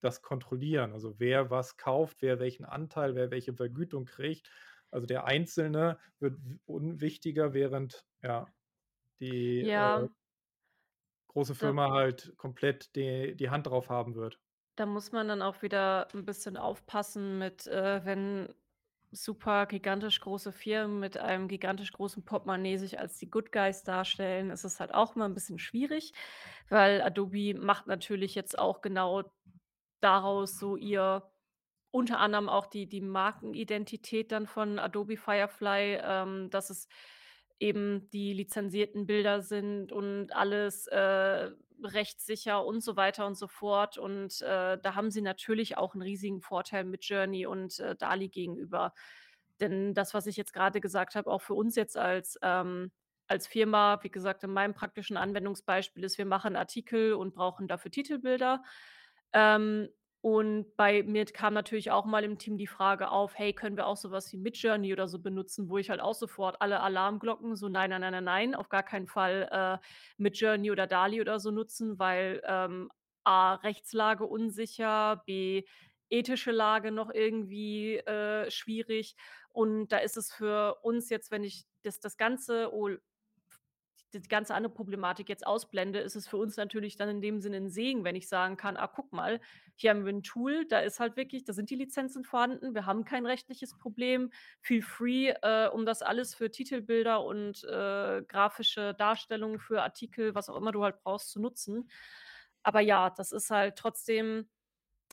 [SPEAKER 3] das kontrollieren. Also wer was kauft, wer welchen Anteil, wer welche Vergütung kriegt. Also der Einzelne wird unwichtiger, während ja die
[SPEAKER 2] Ja.
[SPEAKER 3] Äh, große
[SPEAKER 2] Da
[SPEAKER 3] Firma halt komplett die die Hand drauf haben wird.
[SPEAKER 2] da muss man dann auch wieder 'n bisschen aufpassen mit, äh, wenn super gigantisch große Firmen mit einem gigantisch großen Portemonnaie sich als die Good Guys darstellen, ist es halt auch immer 'n bisschen schwierig, weil Adobe macht natürlich jetzt auch genau daraus so ihr unter anderem auch die die Markenidentität dann von Adobe Firefly, ähm, dass es eben die lizenzierten Bilder sind und alles, äh, rechtssicher und so weiter und so fort. Und, äh, da haben sie natürlich auch 'n riesigen Vorteil mit Journey und, äh, DALL-E gegenüber. Denn das, was ich jetzt grade gesagt habe, auch für uns jetzt als ähm, als Firma, wie gesagt, in meinem praktischen Anwendungsbeispiel ist, wir machen Artikel und brauchen dafür Titelbilder. Ähm, und bei mir kam natürlich auch mal im Team die Frage auf: „Hey, können wir auch so was wie Midjourney oder so benutzen?“ Wo ich halt auch sofort alle Alarmglocken so: „Nein, nein, nein, nein, nein, auf gar keinen Fall, äh, Midjourney oder DALL-E oder so nutzen“, weil, ähm, A, Rechtslage unsicher, B, ethische Lage noch irgendwie, äh, schwierig. Und da ist es für uns jetzt, wenn ich das das Ganze die ganze andere Problematik jetzt ausblende, ist es für uns natürlich dann in dem Sinne 'n Segen, wenn ich sagen kann: „Ah, guck mal, hier haben wir 'n Tool, da ist halt wirklich da sind die Lizenzen vorhanden. Wir haben kein rechtliches Problem. Feel free, äh, um das alles für Titelbilder und, äh, grafische Darstellungen für Artikel, was auch immer du halt brauchst, zu nutzen.“ Aber ja, das ist halt trotzdem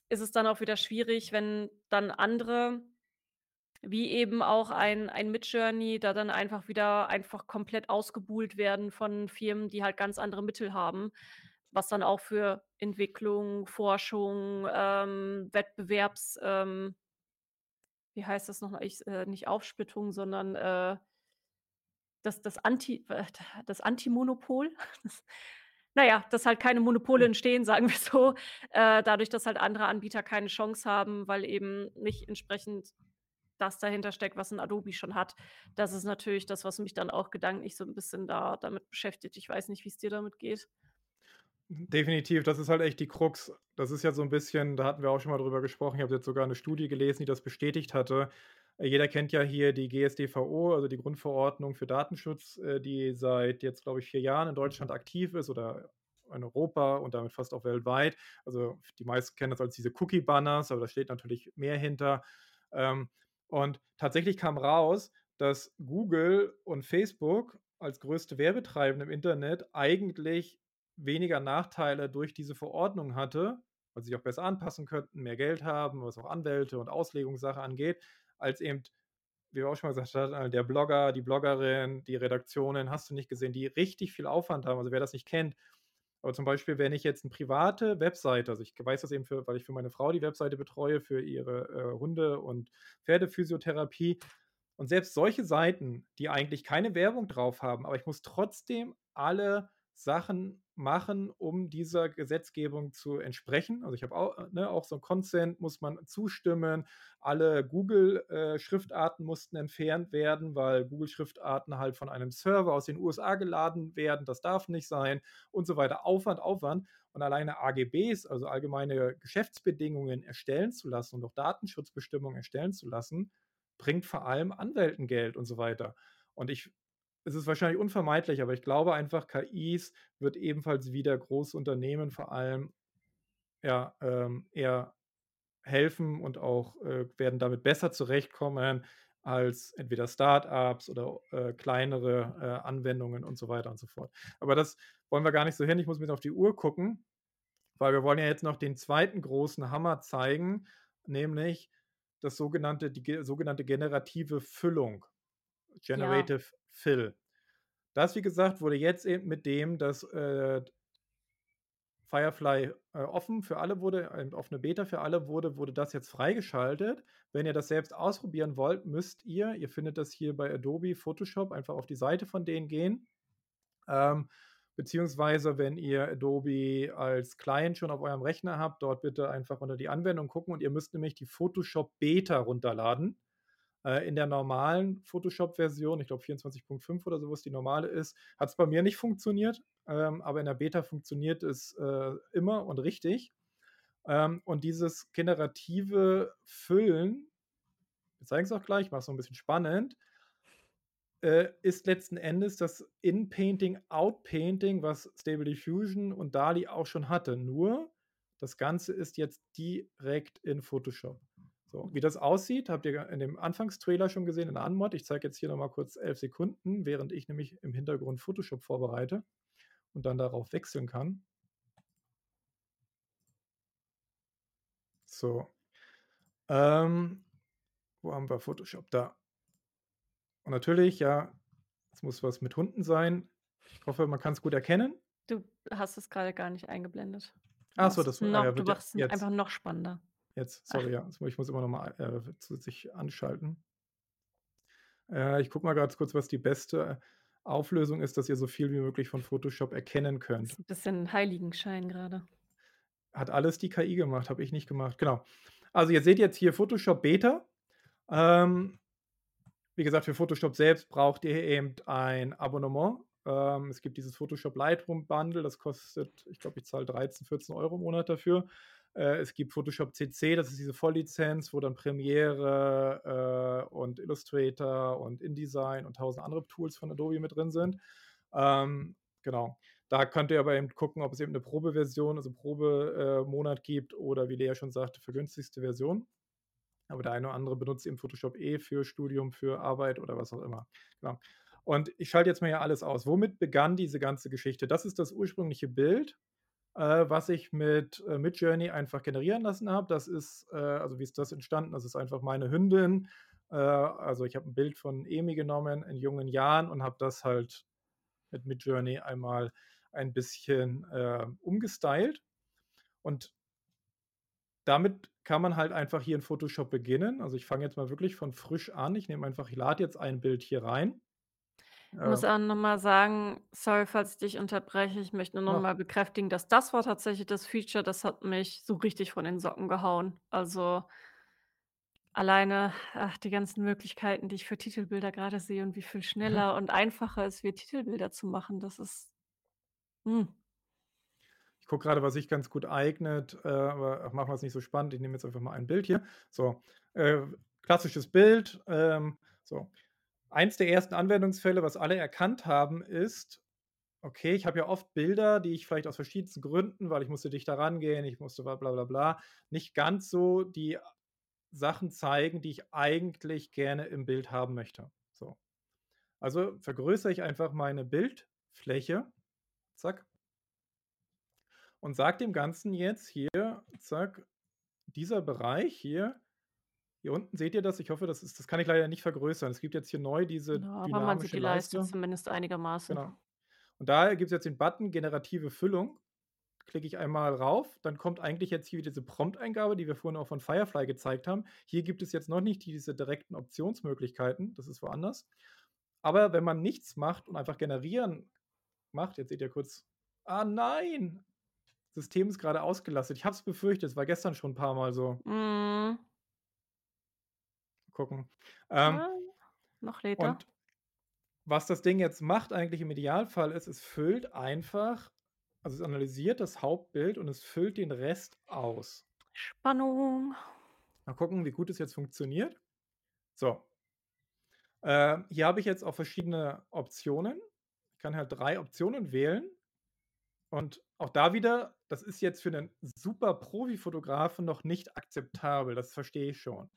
[SPEAKER 2] ist es dann auch wieder schwierig, wenn dann andere wie eben auch ein ein Midjourney da dann einfach wieder einfach komplett ausgebuht werden von Firmen, die halt ganz andere Mittel haben, was dann auch für Entwicklung, Forschung, ähm, Wettbewerbs ähm wie heißt das noch? Ich äh, nicht Aufsplittung, sondern, äh das das Anti äh, das Antimonopol? Das na ja, dass halt keine Monopole
[SPEAKER 3] Hm.
[SPEAKER 2] entstehen, sagen wir so, äh, dadurch, dass halt andere Anbieter keine Chance haben, weil eben nicht entsprechend das dahinter steckt, was 'n Adobe schon hat. Das ist natürlich das, was mich dann auch gedanklich so 'n bisschen da damit beschäftigt. Ich weiß nicht, wie's dir damit geht?
[SPEAKER 3] Definitiv, das ist halt echt die Krux. Das ist ja so 'n bisschen da hatten wir auch schon mal drüber gesprochen. Ich habe jetzt sogar 'ne Studie gelesen, die das bestätigt hatte. Äh, jeder kennt ja hier die GSDVO, also die Grundverordnung für Datenschutz, äh, die seit jetzt, glaube ich, 4 Jahren in Deutschland aktiv ist oder in Europa und damit fast auch weltweit. Also, die meisten kennen das als diese Cookie Banners, aber da steht natürlich mehr hinter. Ähm, und tatsächlich kam raus, dass Google und Facebook als größte Werbetreibende im Internet eigentlich weniger Nachteile durch diese Verordnung hatte, weil sie sich auch besser anpassen könnten, mehr Geld haben, was auch Anwälte und Auslegungssache angeht, als eben, wie wir auch schon mal gesagt hatten, der Blogger, die Bloggerin, die Redaktionen, hast du nicht gesehen, die richtig viel Aufwand haben. Also, wer das nicht kennt aber zum Beispiel, wenn ich jetzt 'ne private Webseite also, ich weiß das eben für weil ich für meine Frau die Webseite betreue für ihre, äh, Hunde und Pferdephysiotherapie. Und selbst solche Seiten, die eigentlich keine Werbung drauf haben, aber ich muss trotzdem alle Sachen machen, um dieser Gesetzgebung zu entsprechen. Also, ich habe au äh, ne, auch so 'n Consent muss man zustimmen. Alle Google, äh, mussten entfernt werden, weil Google Schriftarten halt von einem Server aus den USA geladen werden. Das darf nicht sein und so weiter. Aufwand, Aufwand. Und alleine AGBs, also allgemeine Geschäftsbedingungen erstellen zu lassen und auch Datenschutzbestimmungen erstellen zu lassen, bringt vor allem Anwälten Geld und so weiter. Und ich es ist wahrscheinlich unvermeidlich, aber ich glaube einfach, KIs wird ebenfalls wieder große Unternehmen vor allem, ja, ähm, eher helfen und auch, äh, werden damit besser zurechtkommen als entweder Start-ups oder, äh, kleinere, äh, Anwendungen und so weiter und so fort. Aber das wollen wir gar nicht so hin. Ich muss bisschen auf die Uhr gucken, weil wir wollen ja jetzt noch den 2. großen Hammer zeigen, nämlich das sogenannte die ge sogenannte generative Füllung,
[SPEAKER 2] Ja.
[SPEAKER 3] Generative Fill. Das, wie gesagt, wurde jetzt eben mit dem, dass, äh Firefly, äh, offen für alle wurde eine offene Beta für alle wurde, wurde das jetzt freigeschaltet. Wenn ihr das selbst ausprobieren wollt, müsst ihr ihr findet das hier bei Adobe Photoshop, einfach auf die Seite von denen gehen. Ähm, beziehungsweise, wenn ihr Adobe als Client schon auf eurem Rechner habt, dort bitte einfach unter die Anwendung gucken und ihr müsst nämlich die Photoshop Beta runterladen. Äh, in der normalen Photoshop-Version, ich glaube 24.5 oder so, was die normale ist, hat's bei mir nicht funktioniert, ähm, aber in der Beta funktioniert es, äh, immer und richtig. Ähm, und dieses generative Füllen wir zeigen's auch gleich, ich mache es noch 'n bisschen spannend äh, ist letzten Endes das In-Painting, Out-Painting, was Stable Diffusion und DALL-E auch schon hatte. Nur das Ganze ist jetzt direkt in Photoshop. So, wie das aussieht, habt ihr in dem Anfangstrailer schon gesehen, in der Anmod. Ich zeige jetzt hier nochmal kurz elf Sekunden, während ich nämlich im Hintergrund Photoshop vorbereite und dann darauf wechseln kann. So. Ähm, wo haben wir Photoshop? Da. Und natürlich, ja, es muss was mit Hunden sein. Ich hoffe, man kann es gut erkennen.
[SPEAKER 2] Du hast es gerade gar nicht eingeblendet.
[SPEAKER 3] Ach so, das war
[SPEAKER 2] noch,
[SPEAKER 3] ja,
[SPEAKER 2] Du machst es einfach noch spannender.
[SPEAKER 3] Jetzt, sorry, ja, ich muss immer noch mal äh, zusätzlich anschalten. Äh, ich gucke mal ganz kurz, was die beste Auflösung ist, dass ihr so viel wie möglich von Photoshop erkennen
[SPEAKER 2] Das
[SPEAKER 3] könnt.
[SPEAKER 2] ist ein bisschen Heiligenschein gerade.
[SPEAKER 3] Hat alles die KI gemacht, habe ich nicht gemacht. Genau. Also ihr seht jetzt hier Photoshop Beta. Ähm, wie gesagt, für Photoshop selbst braucht ihr eben ein Abonnement. Ähm, es gibt dieses Photoshop Lightroom Bundle, das kostet, ich glaube, ich zahle 13, 14 Euro im Monat dafür. Äh, es gibt Photoshop CC, das ist diese Volllizenz, wo dann Premiere äh, und Illustrator und InDesign und tausend andere Tools von Adobe mit drin sind. Ähm, genau. Da könnt ihr aber eben gucken, ob es eben eine Probeversion, also Probemonat gibt oder wie Lea schon sagte, vergünstigste Version. Aber der eine oder andere benutzt eben Photoshop eh für Studium, für Arbeit oder was auch immer. Genau. Und ich schalte jetzt mal hier alles aus. Womit begann diese ganze Geschichte? Das ist das ursprüngliche Bild, äh, was ich mit äh, Midjourney einfach generieren lassen habe. Das ist, äh, also wie ist das entstanden? Das ist einfach meine Hündin. Äh, also ich habe ein Bild von Emi genommen in jungen Jahren und habe das halt mit Midjourney einmal ein bisschen äh, umgestylt. Und damit kann man halt einfach hier in Photoshop beginnen. Also ich fange jetzt mal wirklich von frisch an. Ich nehme einfach, ich lade jetzt ein Bild hier rein.
[SPEAKER 2] Ich muss auch nochmal sagen, sorry, falls ich dich unterbreche. Ich möchte nur nochmal bekräftigen, dass das war tatsächlich das Feature, das hat mich so richtig von den Socken gehauen. Also alleine ach, die ganzen Möglichkeiten, die ich für Titelbilder gerade sehe und wie viel schneller und einfacher es wird, Titelbilder zu machen, das ist. Hm.
[SPEAKER 3] Ich gucke gerade, was sich ganz gut eignet, äh, aber machen wir es nicht so spannend. Ich nehme jetzt einfach mal ein Bild hier. So, äh, klassisches Bild. Ähm, so. Eins der ersten Anwendungsfälle, was alle erkannt haben, ist, okay, ich habe ja oft Bilder, die ich vielleicht aus verschiedensten Gründen, weil ich musste dichter rangehen, ich musste bla bla bla, nicht ganz so die Sachen zeigen, die ich eigentlich gerne im Bild haben möchte. So. Also vergrößere ich einfach meine Bildfläche. Zack. Und sage dem Ganzen jetzt hier, zack, dieser Bereich hier, hier unten seht ihr das? Ich hoffe, das, ist, das kann ich leider nicht vergrößern. Es gibt jetzt hier neu diese
[SPEAKER 2] Ja, aber man sieht die Leiste
[SPEAKER 3] Leiste.
[SPEAKER 2] zumindest einigermaßen.
[SPEAKER 3] Genau. Und da gibt es jetzt den Button generative Füllung. Klicke ich einmal rauf, dann kommt eigentlich jetzt hier diese Prompt-Eingabe, die wir vorhin auch von Firefly gezeigt haben. Hier gibt es jetzt noch nicht diese direkten Optionsmöglichkeiten, das ist woanders. Aber wenn man nichts macht und einfach generieren macht, jetzt seht ihr kurz, ah nein, System ist gerade ausgelastet. Ich habe es befürchtet, es war gestern schon ein paar Mal so.
[SPEAKER 2] Mm,
[SPEAKER 3] Gucken. Ähm,
[SPEAKER 2] ja, noch lädt er.
[SPEAKER 3] und was das Ding jetzt macht eigentlich im Idealfall ist, es füllt einfach, also es analysiert das Hauptbild und es füllt den Rest aus.
[SPEAKER 2] Spannung.
[SPEAKER 3] Mal gucken, wie gut es jetzt funktioniert. So. Äh, hier habe ich jetzt auch verschiedene Optionen. Ich kann halt drei Optionen wählen. Und auch da wieder, das ist jetzt für einen super Profi-Fotografen noch nicht akzeptabel, das verstehe ich schon.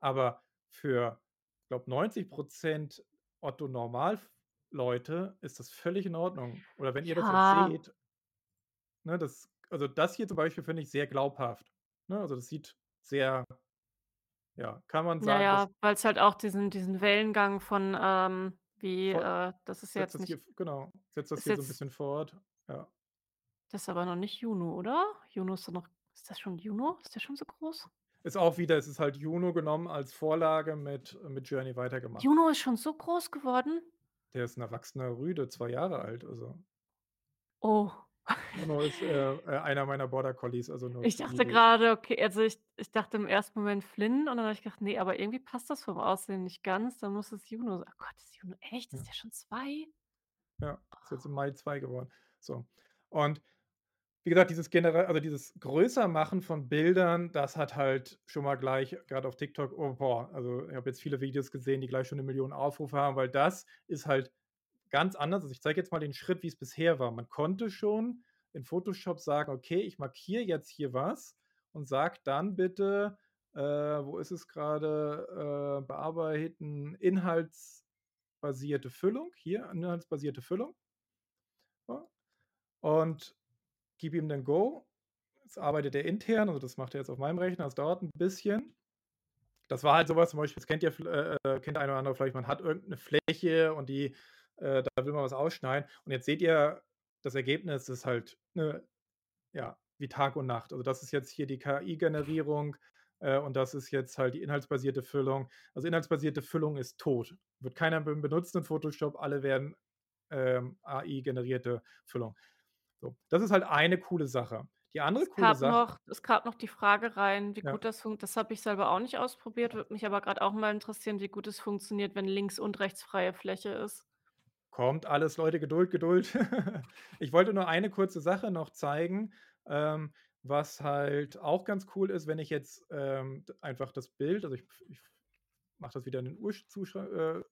[SPEAKER 3] Aber für, ich glaube, 90% Otto Normal-Leute ist das völlig in Ordnung. Oder wenn ihr das
[SPEAKER 2] Ja.
[SPEAKER 3] jetzt seht, ne, das, also das hier zum Beispiel finde ich sehr glaubhaft. Ne? Also das sieht sehr, ja, kann man sagen,
[SPEAKER 2] Naja,
[SPEAKER 3] das
[SPEAKER 2] weil es halt auch diesen, diesen Wellengang von, ähm, wie,
[SPEAKER 3] Voll-
[SPEAKER 2] äh, das ist jetzt
[SPEAKER 3] das
[SPEAKER 2] nicht,
[SPEAKER 3] hier, genau, setzt das hier so ein bisschen fort. Ja.
[SPEAKER 2] das ist aber noch nicht Juno, oder? Juno ist doch noch, ist das schon Juno? Ist der schon so groß?
[SPEAKER 3] Ist auch wieder, es ist halt Juno genommen als Vorlage mit, mit Journey weitergemacht.
[SPEAKER 2] Juno ist schon so groß geworden?
[SPEAKER 3] Der ist ein erwachsener Rüde, zwei Jahre alt. Also
[SPEAKER 2] Oh,
[SPEAKER 3] Juno ist äh, äh, einer meiner Border Collies. Also nur
[SPEAKER 2] ich dachte gerade, okay, also ich, ich dachte im ersten Moment Flynn und dann habe ich gedacht, nee, aber irgendwie passt das vom Aussehen nicht ganz, dann muss es Juno sein. Oh Gott, ist Juno echt? Ist
[SPEAKER 3] Ja.
[SPEAKER 2] der schon zwei?
[SPEAKER 3] Ja, ist jetzt im Mai 2 geworden. So. Und wie gesagt, dieses generell, also dieses Größermachen von Bildern, das hat halt schon mal gleich, gerade auf TikTok, oh boah, also ich habe jetzt viele Videos gesehen, die gleich schon eine Million Aufrufe haben, weil das ist halt ganz anders. Also ich zeige jetzt mal den Schritt, wie es bisher war. Man konnte schon in Photoshop sagen, okay, ich markiere jetzt hier was und sage dann bitte, äh, wo ist es gerade, äh, bearbeiten, inhaltsbasierte Füllung, hier, inhaltsbasierte Füllung. Und gib ihm dann Go. Jetzt arbeitet er intern, also das macht er jetzt auf meinem Rechner, das dauert ein bisschen. Das war halt sowas, zum Beispiel, das kennt ja äh, äh, kennt der oder andere vielleicht, man hat irgendeine Fläche und die, äh, da will man was ausschneiden. Und jetzt seht ihr, das Ergebnis ist halt ne, ja, wie Tag und Nacht. Also das ist jetzt hier die KI-Generierung äh, und das ist jetzt halt die inhaltsbasierte Füllung. Also inhaltsbasierte Füllung ist tot. Wird keiner benutzt in Photoshop, alle werden ähm, AI-generierte Füllung. So, das ist halt eine coole Sache. Die andere
[SPEAKER 2] Es
[SPEAKER 3] coole Sache,
[SPEAKER 2] noch es gab noch die Frage rein, wie
[SPEAKER 3] ja,
[SPEAKER 2] gut das funktioniert. das habe ich selber auch nicht ausprobiert, würde mich aber gerade auch mal interessieren, wie gut es funktioniert, wenn links und rechts freie Fläche ist.
[SPEAKER 3] kommt alles, Leute, Geduld, Geduld. Ich wollte nur eine kurze Sache noch zeigen, ähm, was halt auch ganz cool ist, wenn ich jetzt ähm, einfach das Bild, also ich, ich mache das wieder in den Urzustand, äh,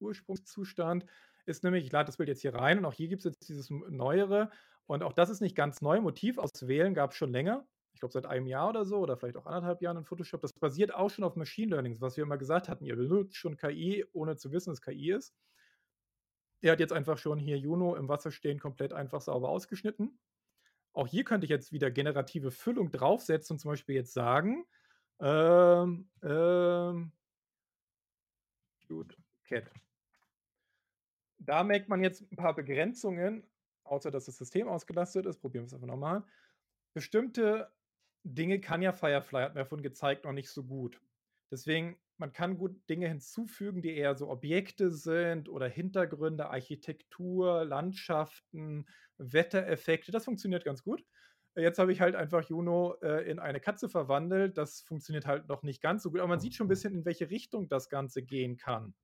[SPEAKER 3] Ursprungszustand, ist nämlich, ich lade das Bild jetzt hier rein und auch hier gibt es jetzt dieses Neuere und auch das ist nicht ganz neu. Motiv auswählen gab es schon länger. Ich glaube, seit einem Jahr oder so oder vielleicht auch anderthalb Jahren in Photoshop. Das basiert auch schon auf Machine Learning, was wir immer gesagt hatten. Ihr benutzt schon KI, ohne zu wissen, dass KI ist. Er hat jetzt einfach schon hier Juno im Wasser stehen komplett einfach sauber ausgeschnitten. Auch hier könnte ich jetzt wieder generative Füllung draufsetzen und zum Beispiel jetzt sagen, ähm, ähm, cute cat. Da merkt man jetzt ein paar Begrenzungen, außer dass das System ausgelastet ist. Probieren wir es einfach nochmal. Bestimmte Dinge kann ja Firefly, hat mir davon gezeigt, noch nicht so gut. Deswegen, man kann gut Dinge hinzufügen, die eher so Objekte sind oder Hintergründe, Architektur, Landschaften, Wettereffekte. Das funktioniert ganz gut. Jetzt habe ich halt einfach Juno äh, in eine Katze verwandelt. Das funktioniert halt noch nicht ganz so gut, aber man sieht schon ein bisschen, in welche Richtung das Ganze gehen kann.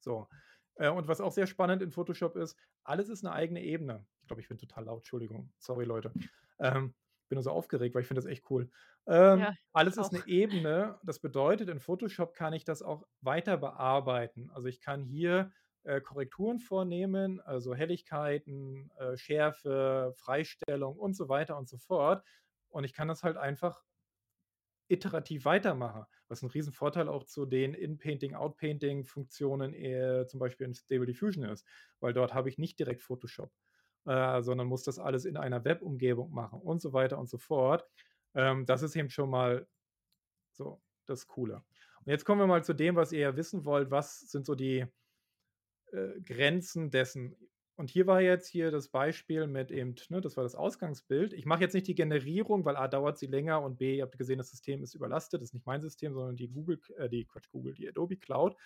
[SPEAKER 3] So. Äh, und was auch sehr spannend in Photoshop ist, alles ist eine eigene Ebene. Ich glaube, ich bin total laut, Entschuldigung. Sorry, Leute. Ähm, bin nur so aufgeregt, weil ich finde das echt cool. Ähm,
[SPEAKER 2] Ja,
[SPEAKER 3] alles
[SPEAKER 2] ich
[SPEAKER 3] ist
[SPEAKER 2] auch.
[SPEAKER 3] eine Ebene. Das bedeutet, in Photoshop kann ich das auch weiter bearbeiten. Also ich kann hier äh, Korrekturen vornehmen, also Helligkeiten, äh, Schärfe, Freistellung und so weiter und so fort. Und ich kann das halt einfach iterativ weitermache, was ein Riesenvorteil auch zu den In-Painting, Out-Painting-Funktionen äh, zum Beispiel in Stable Diffusion ist, weil dort habe ich nicht direkt Photoshop, äh, sondern muss das alles in einer Web-Umgebung machen und so weiter und so fort. Ähm, das ist eben schon mal so das Coole. Und jetzt kommen wir mal zu dem, was ihr ja wissen wollt. Was sind so die äh, Grenzen dessen? Und hier war jetzt hier das Beispiel mit eben, ne, das war das Ausgangsbild. Ich mache jetzt nicht die Generierung, weil A dauert sie länger und B, ihr habt gesehen, das System ist überlastet. Das ist nicht mein System, sondern die Google, äh, die Quatsch, Google, die Adobe Cloud.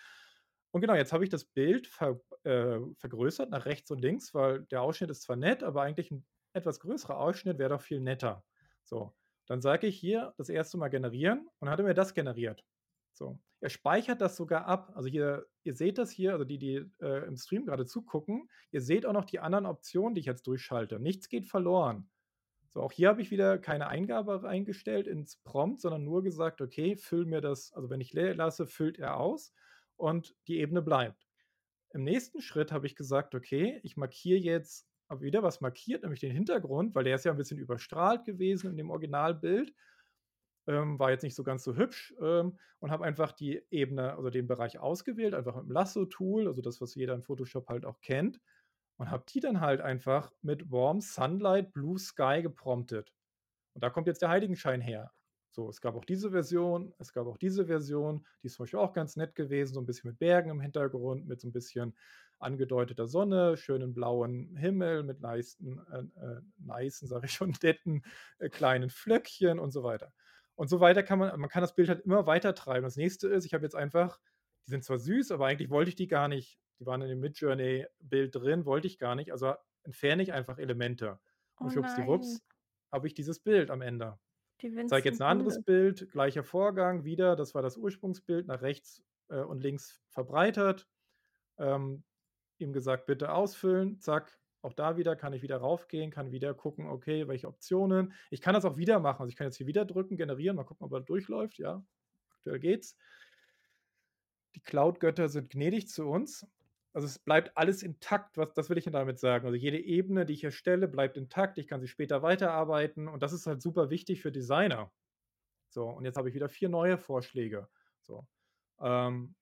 [SPEAKER 3] Und genau, jetzt habe ich das Bild ver, äh, vergrößert nach rechts und links, weil der Ausschnitt ist zwar nett, aber eigentlich ein etwas größerer Ausschnitt wäre doch viel netter. So, dann sage ich hier das erste Mal generieren und hat er mir das generiert. So, er speichert das sogar ab. Also hier, ihr seht das hier, also die, die äh, im Stream gerade zugucken, ihr seht auch noch die anderen Optionen, die ich jetzt durchschalte. Nichts geht verloren. So, auch hier habe ich wieder keine Eingabe eingestellt ins Prompt, sondern nur gesagt, okay, füll mir das, also wenn ich leer lasse, füllt er aus und die Ebene bleibt. Im nächsten Schritt habe ich gesagt, okay, ich markiere jetzt habe wieder was markiert, nämlich den Hintergrund, weil der ist ja ein bisschen überstrahlt gewesen in dem Originalbild. Ähm, war jetzt nicht so ganz so hübsch ähm, und habe einfach die Ebene, also den Bereich ausgewählt, einfach mit dem Lasso-Tool, also das, was jeder in Photoshop halt auch kennt, und habe die dann halt einfach mit Warm Sunlight Blue Sky gepromptet. Und da kommt jetzt der Heiligenschein her. So, es gab auch diese Version, es gab auch diese Version, die ist zum Beispiel auch ganz nett gewesen, so ein bisschen mit Bergen im Hintergrund, mit so ein bisschen angedeuteter Sonne, schönen blauen Himmel, mit leisten, äh, äh, nicen, sage ich schon, netten äh, kleinen Flöckchen und so weiter. Und so weiter kann man, man kann das Bild halt immer weiter treiben. Das nächste ist, ich habe jetzt einfach, die sind zwar süß, aber eigentlich wollte ich die gar nicht, die waren in dem Midjourney-Bild drin, wollte ich gar nicht, also entferne ich einfach Elemente.
[SPEAKER 2] Oh
[SPEAKER 3] Und schwuppsdiwupps habe ich dieses Bild am Ende. Zeige jetzt ein anderes. Bild, gleicher Vorgang, wieder, das war das Ursprungsbild, nach rechts äh, und links verbreitert. Ähm, ihm gesagt, bitte ausfüllen, zack, Auch da wieder kann ich wieder raufgehen, kann wieder gucken, okay, welche Optionen. Ich kann das auch wieder machen. Also ich kann jetzt hier wieder drücken, generieren, mal gucken, ob er durchläuft. Ja, aktuell geht's. Die Cloud-Götter sind gnädig zu uns. Also es bleibt alles intakt, was, das will ich damit sagen. Also jede Ebene, die ich erstelle, bleibt intakt. Ich kann sie später weiterarbeiten und das ist halt super wichtig für Designer. So, und jetzt habe ich wieder vier neue Vorschläge. So. Ähm,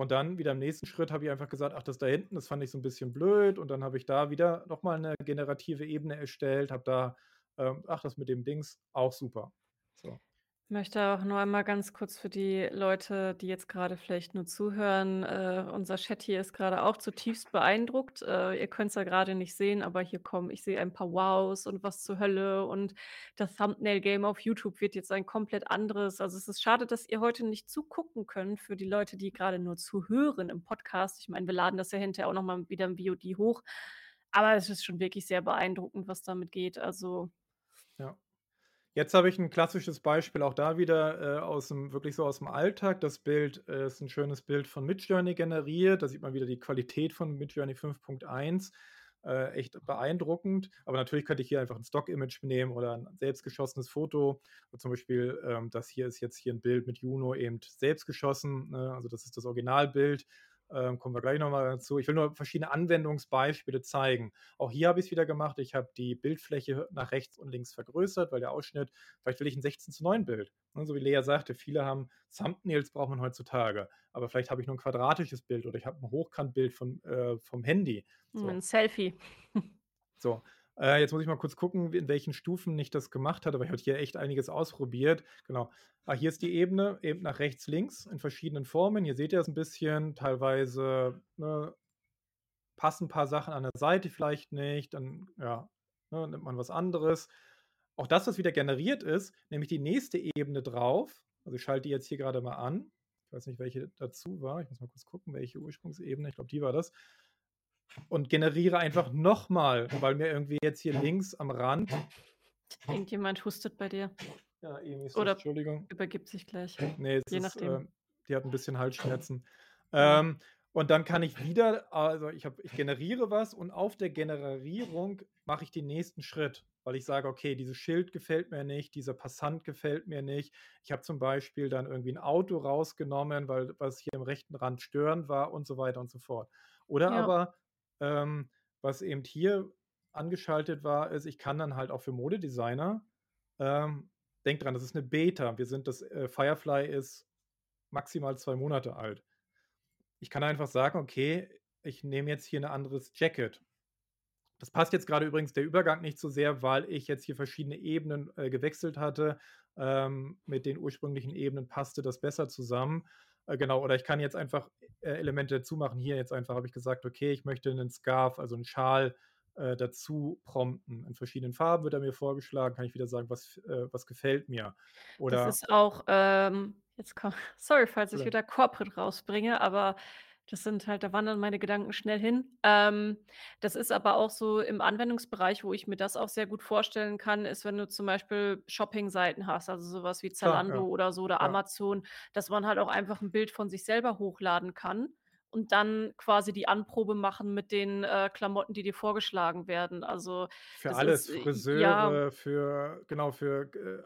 [SPEAKER 3] und dann wieder im nächsten Schritt habe ich einfach gesagt, ach, das da hinten, das fand ich so ein bisschen blöd. Und dann habe ich da wieder nochmal eine generative Ebene erstellt, habe da, ähm, ach, das mit dem Dings, auch super. So.
[SPEAKER 2] Ich möchte auch nur einmal ganz kurz für die Leute, die jetzt gerade vielleicht nur zuhören, äh, unser Chat hier ist gerade auch zutiefst beeindruckt. Äh, ihr könnt es ja gerade nicht sehen, aber hier kommen ich sehe ein paar Wows und was zur Hölle und das Thumbnail-Game auf YouTube wird jetzt ein komplett anderes. Also, es ist schade, dass ihr heute nicht zugucken könnt für die Leute, die gerade nur zuhören im Podcast. Ich meine, wir laden das ja hinterher auch noch mal wieder im VOD hoch, aber es ist schon wirklich sehr beeindruckend, was damit geht. Also
[SPEAKER 3] Ja. Jetzt habe ich ein klassisches Beispiel auch da wieder, äh, aus'm wirklich so aus dem Alltag. Das Bild, äh, ist ein schönes Bild von Midjourney generiert. Da sieht man wieder die Qualität von Midjourney 5.1, äh, echt beeindruckend. Aber natürlich könnte ich hier einfach ein Stock-Image nehmen oder ein selbstgeschossenes Foto. zum Beispiel, ähm, das hier ist jetzt hier ein Bild mit Juno eben selbst geschossen, ne? Also, das ist das Originalbild. Ähm, kommen wir gleich nochmal dazu. Ich will nur verschiedene Anwendungsbeispiele zeigen. Auch hier habe ich es wieder gemacht. Ich habe die Bildfläche nach rechts und links vergrößert, weil der Ausschnitt, vielleicht will ich ein 16 zu 9 Bild. Ne, so wie Lea sagte, viele haben Thumbnails braucht man heutzutage. Aber vielleicht habe ich nur ein quadratisches Bild oder ich habe ein Hochkantbild von, äh, vom Handy.
[SPEAKER 2] So. Ein Selfie.
[SPEAKER 3] so, äh, jetzt muss ich mal kurz gucken, in welchen Stufen ich das gemacht hatte, weil ich habe hier echt einiges ausprobiert. Genau. Ah, hier ist die Ebene, eben nach rechts, links in verschiedenen Formen. Hier seht ihr es ein bisschen. Teilweise ne, passen ein paar Sachen an der Seite vielleicht nicht. Dann ja, ne, nimmt man was anderes. Auch das, was wieder generiert ist, nämlich die nächste Ebene drauf. Also ich schalte die jetzt hier gerade mal an. Ich weiß nicht, welche dazu war. Ich muss mal kurz gucken, welche Ursprungsebene. Ich glaube, die war das und generiere einfach nochmal, weil mir irgendwie jetzt hier links am Rand.
[SPEAKER 2] Irgendjemand hustet bei dir.
[SPEAKER 3] Ja, Emi ist
[SPEAKER 2] Oder
[SPEAKER 3] Entschuldigung.
[SPEAKER 2] übergibt sich gleich.
[SPEAKER 3] Nee,
[SPEAKER 2] Je
[SPEAKER 3] ist,
[SPEAKER 2] nachdem.
[SPEAKER 3] Äh, die hat ein bisschen Halsschmerzen. Ähm, und dann kann ich wieder, also ich, hab, ich generiere was und auf der Generierung mache ich den nächsten Schritt, weil ich sage, okay, dieses Schild gefällt mir nicht, dieser Passant gefällt mir nicht. Ich habe zum Beispiel dann irgendwie ein Auto rausgenommen, weil was hier im rechten Rand störend war und so weiter und so fort. Oder
[SPEAKER 2] Ja.
[SPEAKER 3] aber ähm, was eben hier angeschaltet war, ist, ich kann dann halt auch für Modedesigner, ähm, denkt dran, das ist eine Beta. Wir sind das, äh, Firefly ist maximal zwei Monate alt. Ich kann einfach sagen, okay, ich nehme jetzt hier ein anderes Jacket. Das passt jetzt gerade übrigens der Übergang nicht so sehr, weil ich jetzt hier verschiedene Ebenen äh, gewechselt hatte. Ähm, mit den ursprünglichen Ebenen passte das besser zusammen. Äh, genau, oder ich kann jetzt einfach äh, Elemente dazu machen. Hier jetzt einfach habe ich gesagt, okay, ich möchte einen Scarf, also einen Schal äh, dazu prompten. In verschiedenen Farben wird er mir vorgeschlagen, kann ich wieder sagen, was, äh, was gefällt mir. Oder
[SPEAKER 2] Das ist auch, ähm, jetzt komm sorry, falls ich wieder Corporate rausbringe, aber das sind halt da wandern meine Gedanken schnell hin. Ähm, das ist aber auch so im Anwendungsbereich, wo ich mir das auch sehr gut vorstellen kann, ist, wenn du zum Beispiel Shoppingseiten hast, also sowas wie
[SPEAKER 3] Klar,
[SPEAKER 2] Zalando
[SPEAKER 3] ja.
[SPEAKER 2] oder so oder
[SPEAKER 3] Ja.
[SPEAKER 2] Amazon, dass man halt auch einfach ein Bild von sich selber hochladen kann und dann quasi die Anprobe machen mit den, äh, Klamotten, die dir vorgeschlagen werden. Also,
[SPEAKER 3] für alles,
[SPEAKER 2] ist, äh, ja
[SPEAKER 3] Friseure, für, genau, für äh,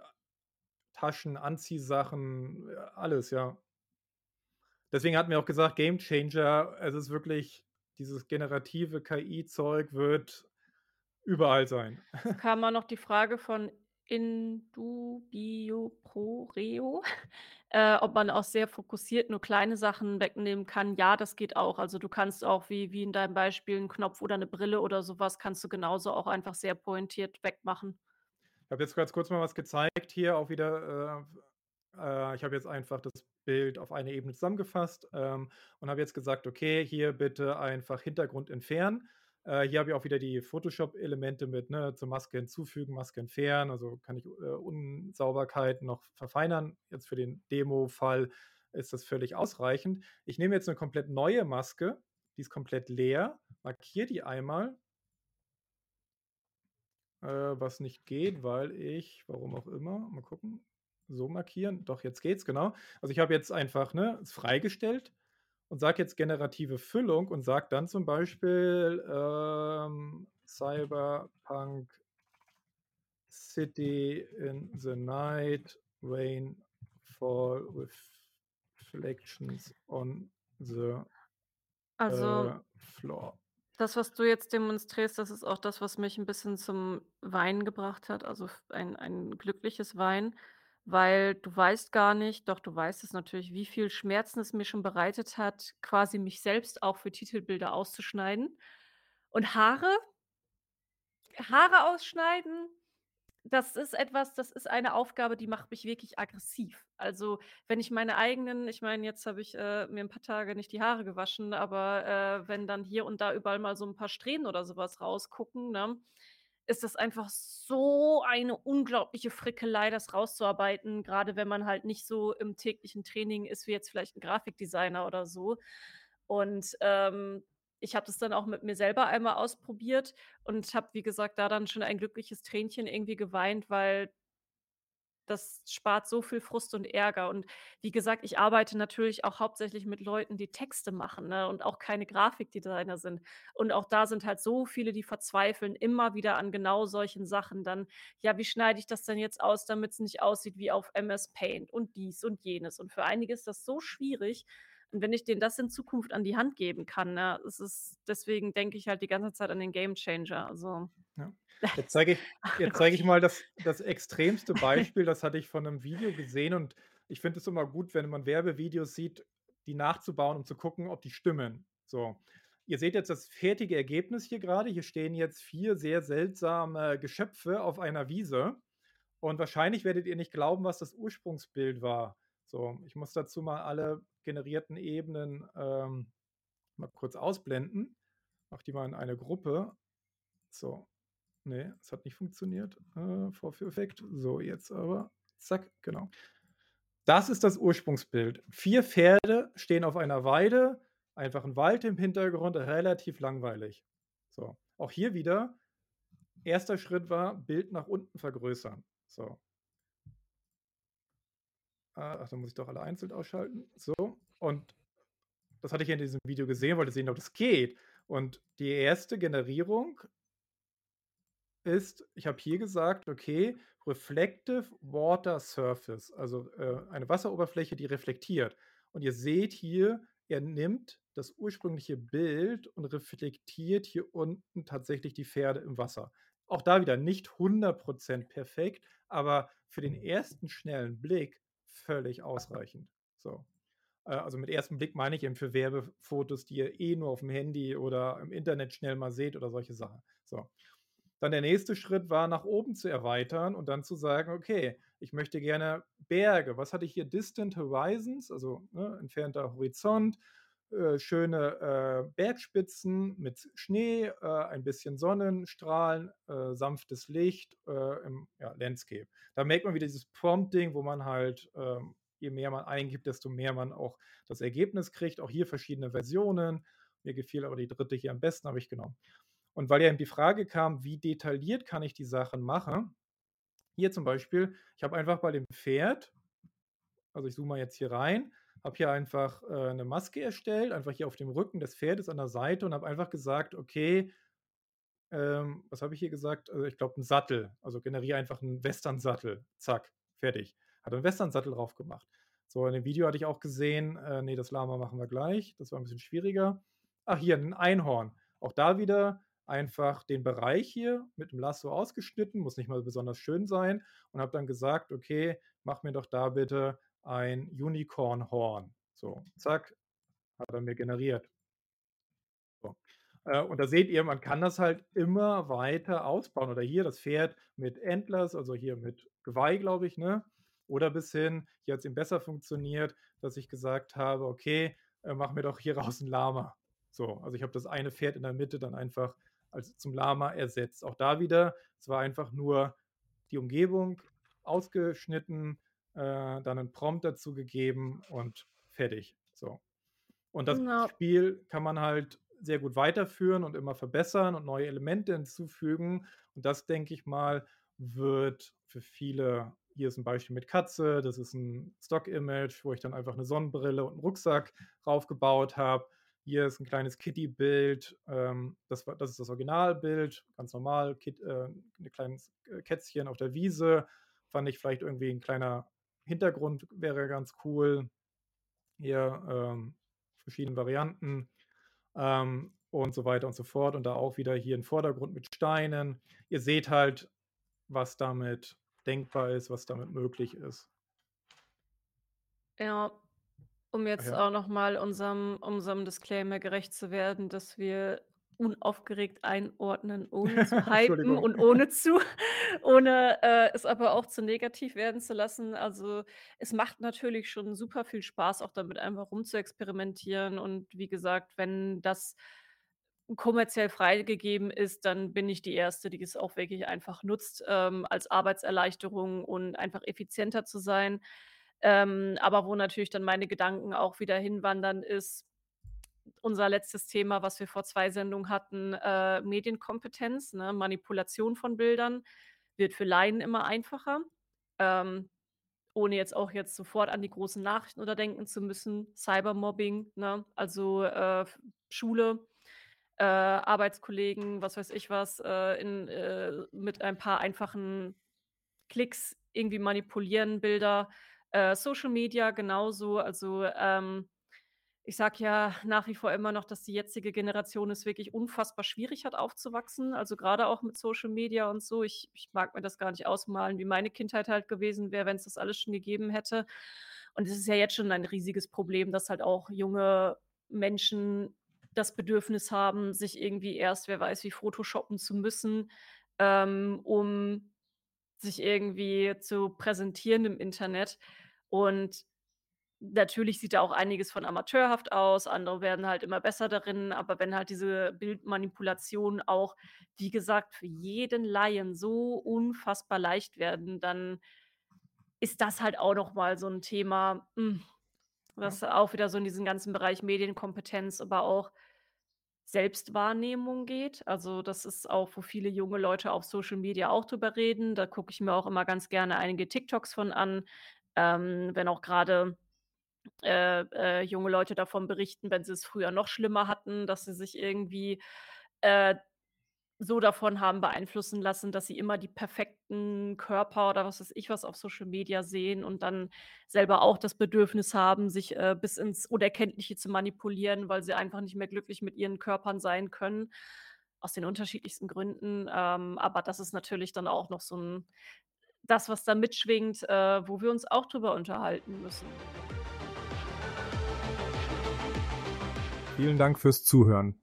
[SPEAKER 3] Taschen, Anziehsachen, äh, alles, ja. Deswegen hatten wir auch gesagt, Game Changer, es ist wirklich, dieses generative KI-Zeug wird überall sein.
[SPEAKER 2] Es kam auch noch die Frage von Indubio-Pro-Reo, äh, ob man auch sehr fokussiert nur kleine Sachen wegnehmen kann. Ja, das geht auch. Also, du kannst auch wie wie in deinem Beispiel 'n Knopf oder eine Brille oder sowas kannst du genauso auch einfach sehr pointiert wegmachen.
[SPEAKER 3] Ich habe jetzt ganz kurz mal was gezeigt hier, auch wieder, äh, äh, ich habe jetzt einfach das Bild auf eine Ebene zusammengefasst ähm, und habe jetzt gesagt, okay, hier bitte einfach Hintergrund entfernen. Äh, hier habe ich auch wieder die Photoshop-Elemente mit, ne, zur Maske hinzufügen, Maske entfernen, also kann ich äh, Unsauberkeiten noch verfeinern. Jetzt für den Demo-Fall ist das völlig ausreichend. Ich nehme jetzt eine komplett neue Maske, die ist komplett leer, markiere die einmal äh, was nicht geht, weil ich, warum auch immer, mal gucken, so markieren. Doch, jetzt geht's, genau. Also ich habe jetzt einfach, ne, es freigestellt und sage jetzt generative Füllung und sage dann zum Beispiel, ähm, Cyberpunk City in the Night, Rain Fall Reflections on the
[SPEAKER 2] Also
[SPEAKER 3] äh, Floor.
[SPEAKER 2] Das, was du jetzt demonstrierst, das ist auch das, was mich ein bisschen zum Weinen gebracht hat, also ein ein glückliches Weinen, weil du weißt gar nicht doch, du weißt es natürlich, wie viel Schmerzen es mir schon bereitet hat, quasi mich selbst auch für Titelbilder auszuschneiden. Und Haare Haare ausschneiden das ist etwas das ist eine Aufgabe, die macht mich wirklich aggressiv. Also, wenn ich meine eigenen ich meine, jetzt habe ich, äh, mir 'n paar Tage nicht die Haare gewaschen, aber, äh, wenn dann hier und da überall mal so 'n paar Strähnen oder so was rausgucken, ne, ist das einfach so eine unglaubliche Frickelei, das rauszuarbeiten, grade wenn man halt nicht so im täglichen Training ist wie jetzt vielleicht 'n Grafikdesigner oder so. Und, ähm, ich habe das dann auch mit mir selber einmal ausprobiert und habe, wie gesagt, da dann schon ein glückliches Tränchen irgendwie geweint, weil das spart so viel Frust und Ärger. Und wie gesagt, ich arbeite natürlich auch hauptsächlich mit Leuten, die Texte machen, ne, und auch keine Grafikdesigner sind. Und auch da sind halt so viele, die verzweifeln immer wieder an genau solchen Sachen dann: „Ja, wie schneide ich das denn jetzt aus, damit's nicht aussieht wie auf MS Paint?“ Und dies und jenes. Und für einige ist das so schwierig. Und wenn ich denen das in Zukunft an die Hand geben kann, ne, es ist deswegen denke ich halt die ganze Zeit an den Gamechanger, also
[SPEAKER 3] Ja. Jetzt zeige ich jetzt
[SPEAKER 2] Gott.
[SPEAKER 3] zeige ich mal das das extremste Beispiel, das hatte ich von 'nem Video gesehen und ich finde es immer gut, wenn man Werbevideos sieht, die nachzubauen, um zu gucken, ob die stimmen. So, ihr seht jetzt das fertige Ergebnis hier grade. Hier stehen jetzt 4 sehr seltsame Geschöpfe auf einer Wiese und wahrscheinlich werdet ihr nicht glauben, was das Ursprungsbild war. So, ich muss dazu mal alle generierten Ebenen, ähm, mal kurz ausblenden. Mache die mal in eine Gruppe. So. Ne, es hat nicht funktioniert, äh, Vorführeffekt. So, jetzt aber. Zack, genau. Das ist das Ursprungsbild. 4 Pferde stehen auf einer Weide, einfach 'n Wald im Hintergrund, relativ langweilig. So, auch hier wieder, 1. Schritt war Bild nach unten vergrößern. So. Ah, ach, dann muss ich doch alle einzeln ausschalten. So, und das hatte ich ja in diesem Video gesehen, wollte sehen, ob das geht. Und die erste Generierung ist ich habe hier gesagt: „Okay, reflective water surface“, also, äh, eine Wasseroberfläche, die reflektiert. Und ihr seht hier, er nimmt das ursprüngliche Bild und reflektiert hier unten tatsächlich die Pferde im Wasser. Auch da wieder nicht 100 % perfekt, aber für den ersten schnellen Blick völlig ausreichend. So. Äh, also mit ersten Blick meine ich eben für Werbefotos, die ihr eh nur aufm Handy oder im Internet schnell mal seht oder solche Sachen. So. Dann der nächste Schritt war, nach oben zu erweitern und dann zu sagen: „Okay, ich möchte gerne Berge.“ Was hatte ich hier? Distant horizons, also, ne, entfernter Horizont, äh, schöne, äh, Bergspitzen mit Schnee, äh, ein bisschen Sonnenstrahlen, äh, sanftes Licht, äh, im, ja, Landscape. Da merkt man wieder dieses Prompting, wo man halt, ähm, je mehr man eingibt, desto mehr man auch das Ergebnis kriegt. Auch hier verschiedene Versionen. Mir gefiel aber die 3. hier am besten, habe ich genommen. Und weil ja eben die Frage kam: „Wie detailliert kann ich die Sachen machen?“ Hier zum Beispiel, ich habe einfach bei dem Pferd also ich zoome mal jetzt hier rein, habe hier einfach, äh, 'ne Maske erstellt, einfach hier auf dem Rücken des Pferdes an der Seite und habe einfach gesagt: „Okay“ ähm, was habe ich hier gesagt? Äh, ich glaube 'n Sattel. Also generiere einfach 'n Westernsattel. Zack, fertig. Hat er 'n Westernsattel drauf gemacht. So, in dem Video hatte ich auch gesehen äh, ne, das Lama machen wir gleich. Das war 'n bisschen schwieriger. Ach, hier 'n Einhorn. Auch da wieder einfach den Bereich hier mit 'm Lasso ausgeschnitten, muss nicht mal besonders schön sein und habe dann gesagt: „Okay, mach mir doch da bitte ein Unicorn-Horn.“ So, zack, hat er mir generiert. So. Äh, und da seht ihr, man kann das halt immer weiter ausbauen. Oder hier das Pferd mit Antlers, also hier mit Geweih, glaube ich, ne? Oder bis hin hier hat's eben besser funktioniert, dass ich gesagt habe: „Okay, äh, mach mir doch hieraus 'n Lama.“ So, also ich habe das eine Pferd in der Mitte dann einfach als zum Lama ersetzt. Auch da wieder, es war einfach nur die Umgebung ausgeschnitten, äh, dann 'nen Prompt dazu gegeben und fertig. So. Und das
[SPEAKER 2] Ja.
[SPEAKER 3] Spiel kann man halt sehr gut weiterführen und immer verbessern und neue Elemente hinzufügen. Und das, denke ich mal, wird für viele hier ist 'n Beispiel mit Katze, das ist 'n Stock-Image, wo ich dann einfach 'ne Sonnenbrille und 'n Rucksack raufgebaut habe. hier ist ein kleines Kitty-Bild, ähm, das, das ist das Originalbild, ganz normal, Kit, äh, ein kleines äh, Kätzchen auf der Wiese, fand ich vielleicht irgendwie ein kleiner Hintergrund wäre ganz cool. Hier ähm, verschiedene Varianten ähm, und so weiter und so fort. Und da auch wieder hier ein Vordergrund mit Steinen. Ihr seht halt, was damit denkbar ist, was damit möglich ist.
[SPEAKER 2] Ja, um jetzt
[SPEAKER 3] Ja.
[SPEAKER 2] auch nochmal unserem, unserem Disclaimer gerecht zu werden, dass wir unaufgeregt einordnen, ohne zu hypen und ohne zu, ohne äh, es aber auch zu negativ werden zu lassen. Also es macht natürlich schon super viel Spaß, auch damit einfach rumzuexperimentieren. Und wie gesagt, wenn das kommerziell freigegeben ist, dann bin ich die Erste, die es auch wirklich einfach nutzt, ähm, als Arbeitserleichterung und einfach effizienter zu sein. Ähm, aber wo natürlich dann meine Gedanken auch wieder hinwandern, ist unser letztes Thema, was wir vor zwei Sendungen hatten, äh, Medienkompetenz, ne? Manipulation von Bildern wird für Laien immer einfacher. Ähm, ohne jetzt auch jetzt sofort an die großen Nachrichten oder denken zu müssen. Cybermobbing, ne? also äh, Schule, äh, Arbeitskollegen, was weiß ich was, äh, in, äh, mit ein paar einfachen Klicks irgendwie manipulieren, Bilder. Äh, Social Media genauso. Also ähm, ich sage ja nach wie vor immer noch, dass die jetzige Generation es wirklich unfassbar schwierig hat, aufzuwachsen. Also gerade auch mit Social Media und so. Ich, ich mag mir das gar nicht ausmalen, wie meine Kindheit halt gewesen wäre, wenn es das alles schon gegeben hätte. Und es ist ja jetzt schon ein riesiges Problem, dass halt auch junge Menschen das Bedürfnis haben, sich irgendwie erst, wer weiß, wie Photoshoppen zu müssen, ähm, um sich irgendwie zu präsentieren im Internet. Und natürlich sieht da auch einiges von amateurhaft aus, andere werden halt immer besser darin, aber wenn halt diese Bildmanipulationen auch, wie gesagt, für jeden Laien so unfassbar leicht werden, dann ist das halt auch noch mal so ein Thema, hm, was auch wieder so in diesen ganzen Bereich Medienkompetenz, aber auch Selbstwahrnehmung geht. Also, das ist auch, wo viele junge Leute auf Social Media auch drüber reden. Da gucke ich mir auch immer ganz gerne einige TikToks von an, ähm, wenn auch gerade äh, äh, junge Leute davon berichten, wenn sie es früher noch schlimmer hatten, dass sie sich irgendwie äh, so davon haben beeinflussen lassen, dass sie immer die perfekten Körper oder was weiß ich was auf Social Media sehen und dann selber auch das Bedürfnis haben, sich äh, bis ins Unerkenntliche zu manipulieren, weil sie einfach nicht mehr glücklich mit ihren Körpern sein können. Aus den unterschiedlichsten Gründen. Ähm, aber das ist natürlich dann auch noch so ein, das, was da mitschwingt, äh, wo wir uns auch drüber unterhalten müssen.
[SPEAKER 1] Vielen Dank fürs Zuhören.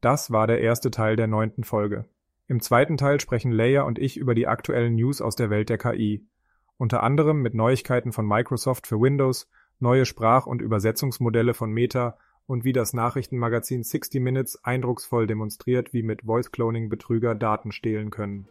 [SPEAKER 1] Das war der erste Teil der neunten Folge. Im zweiten Teil sprechen Leia und ich über die aktuellen News aus der Welt der KI. Unter anderem mit Neuigkeiten von Microsoft für Windows, neue Sprach- und Übersetzungsmodelle von Meta und wie das Nachrichtenmagazin 60 Minutes eindrucksvoll demonstriert, wie mit Voice Cloning Betrüger Daten stehlen können.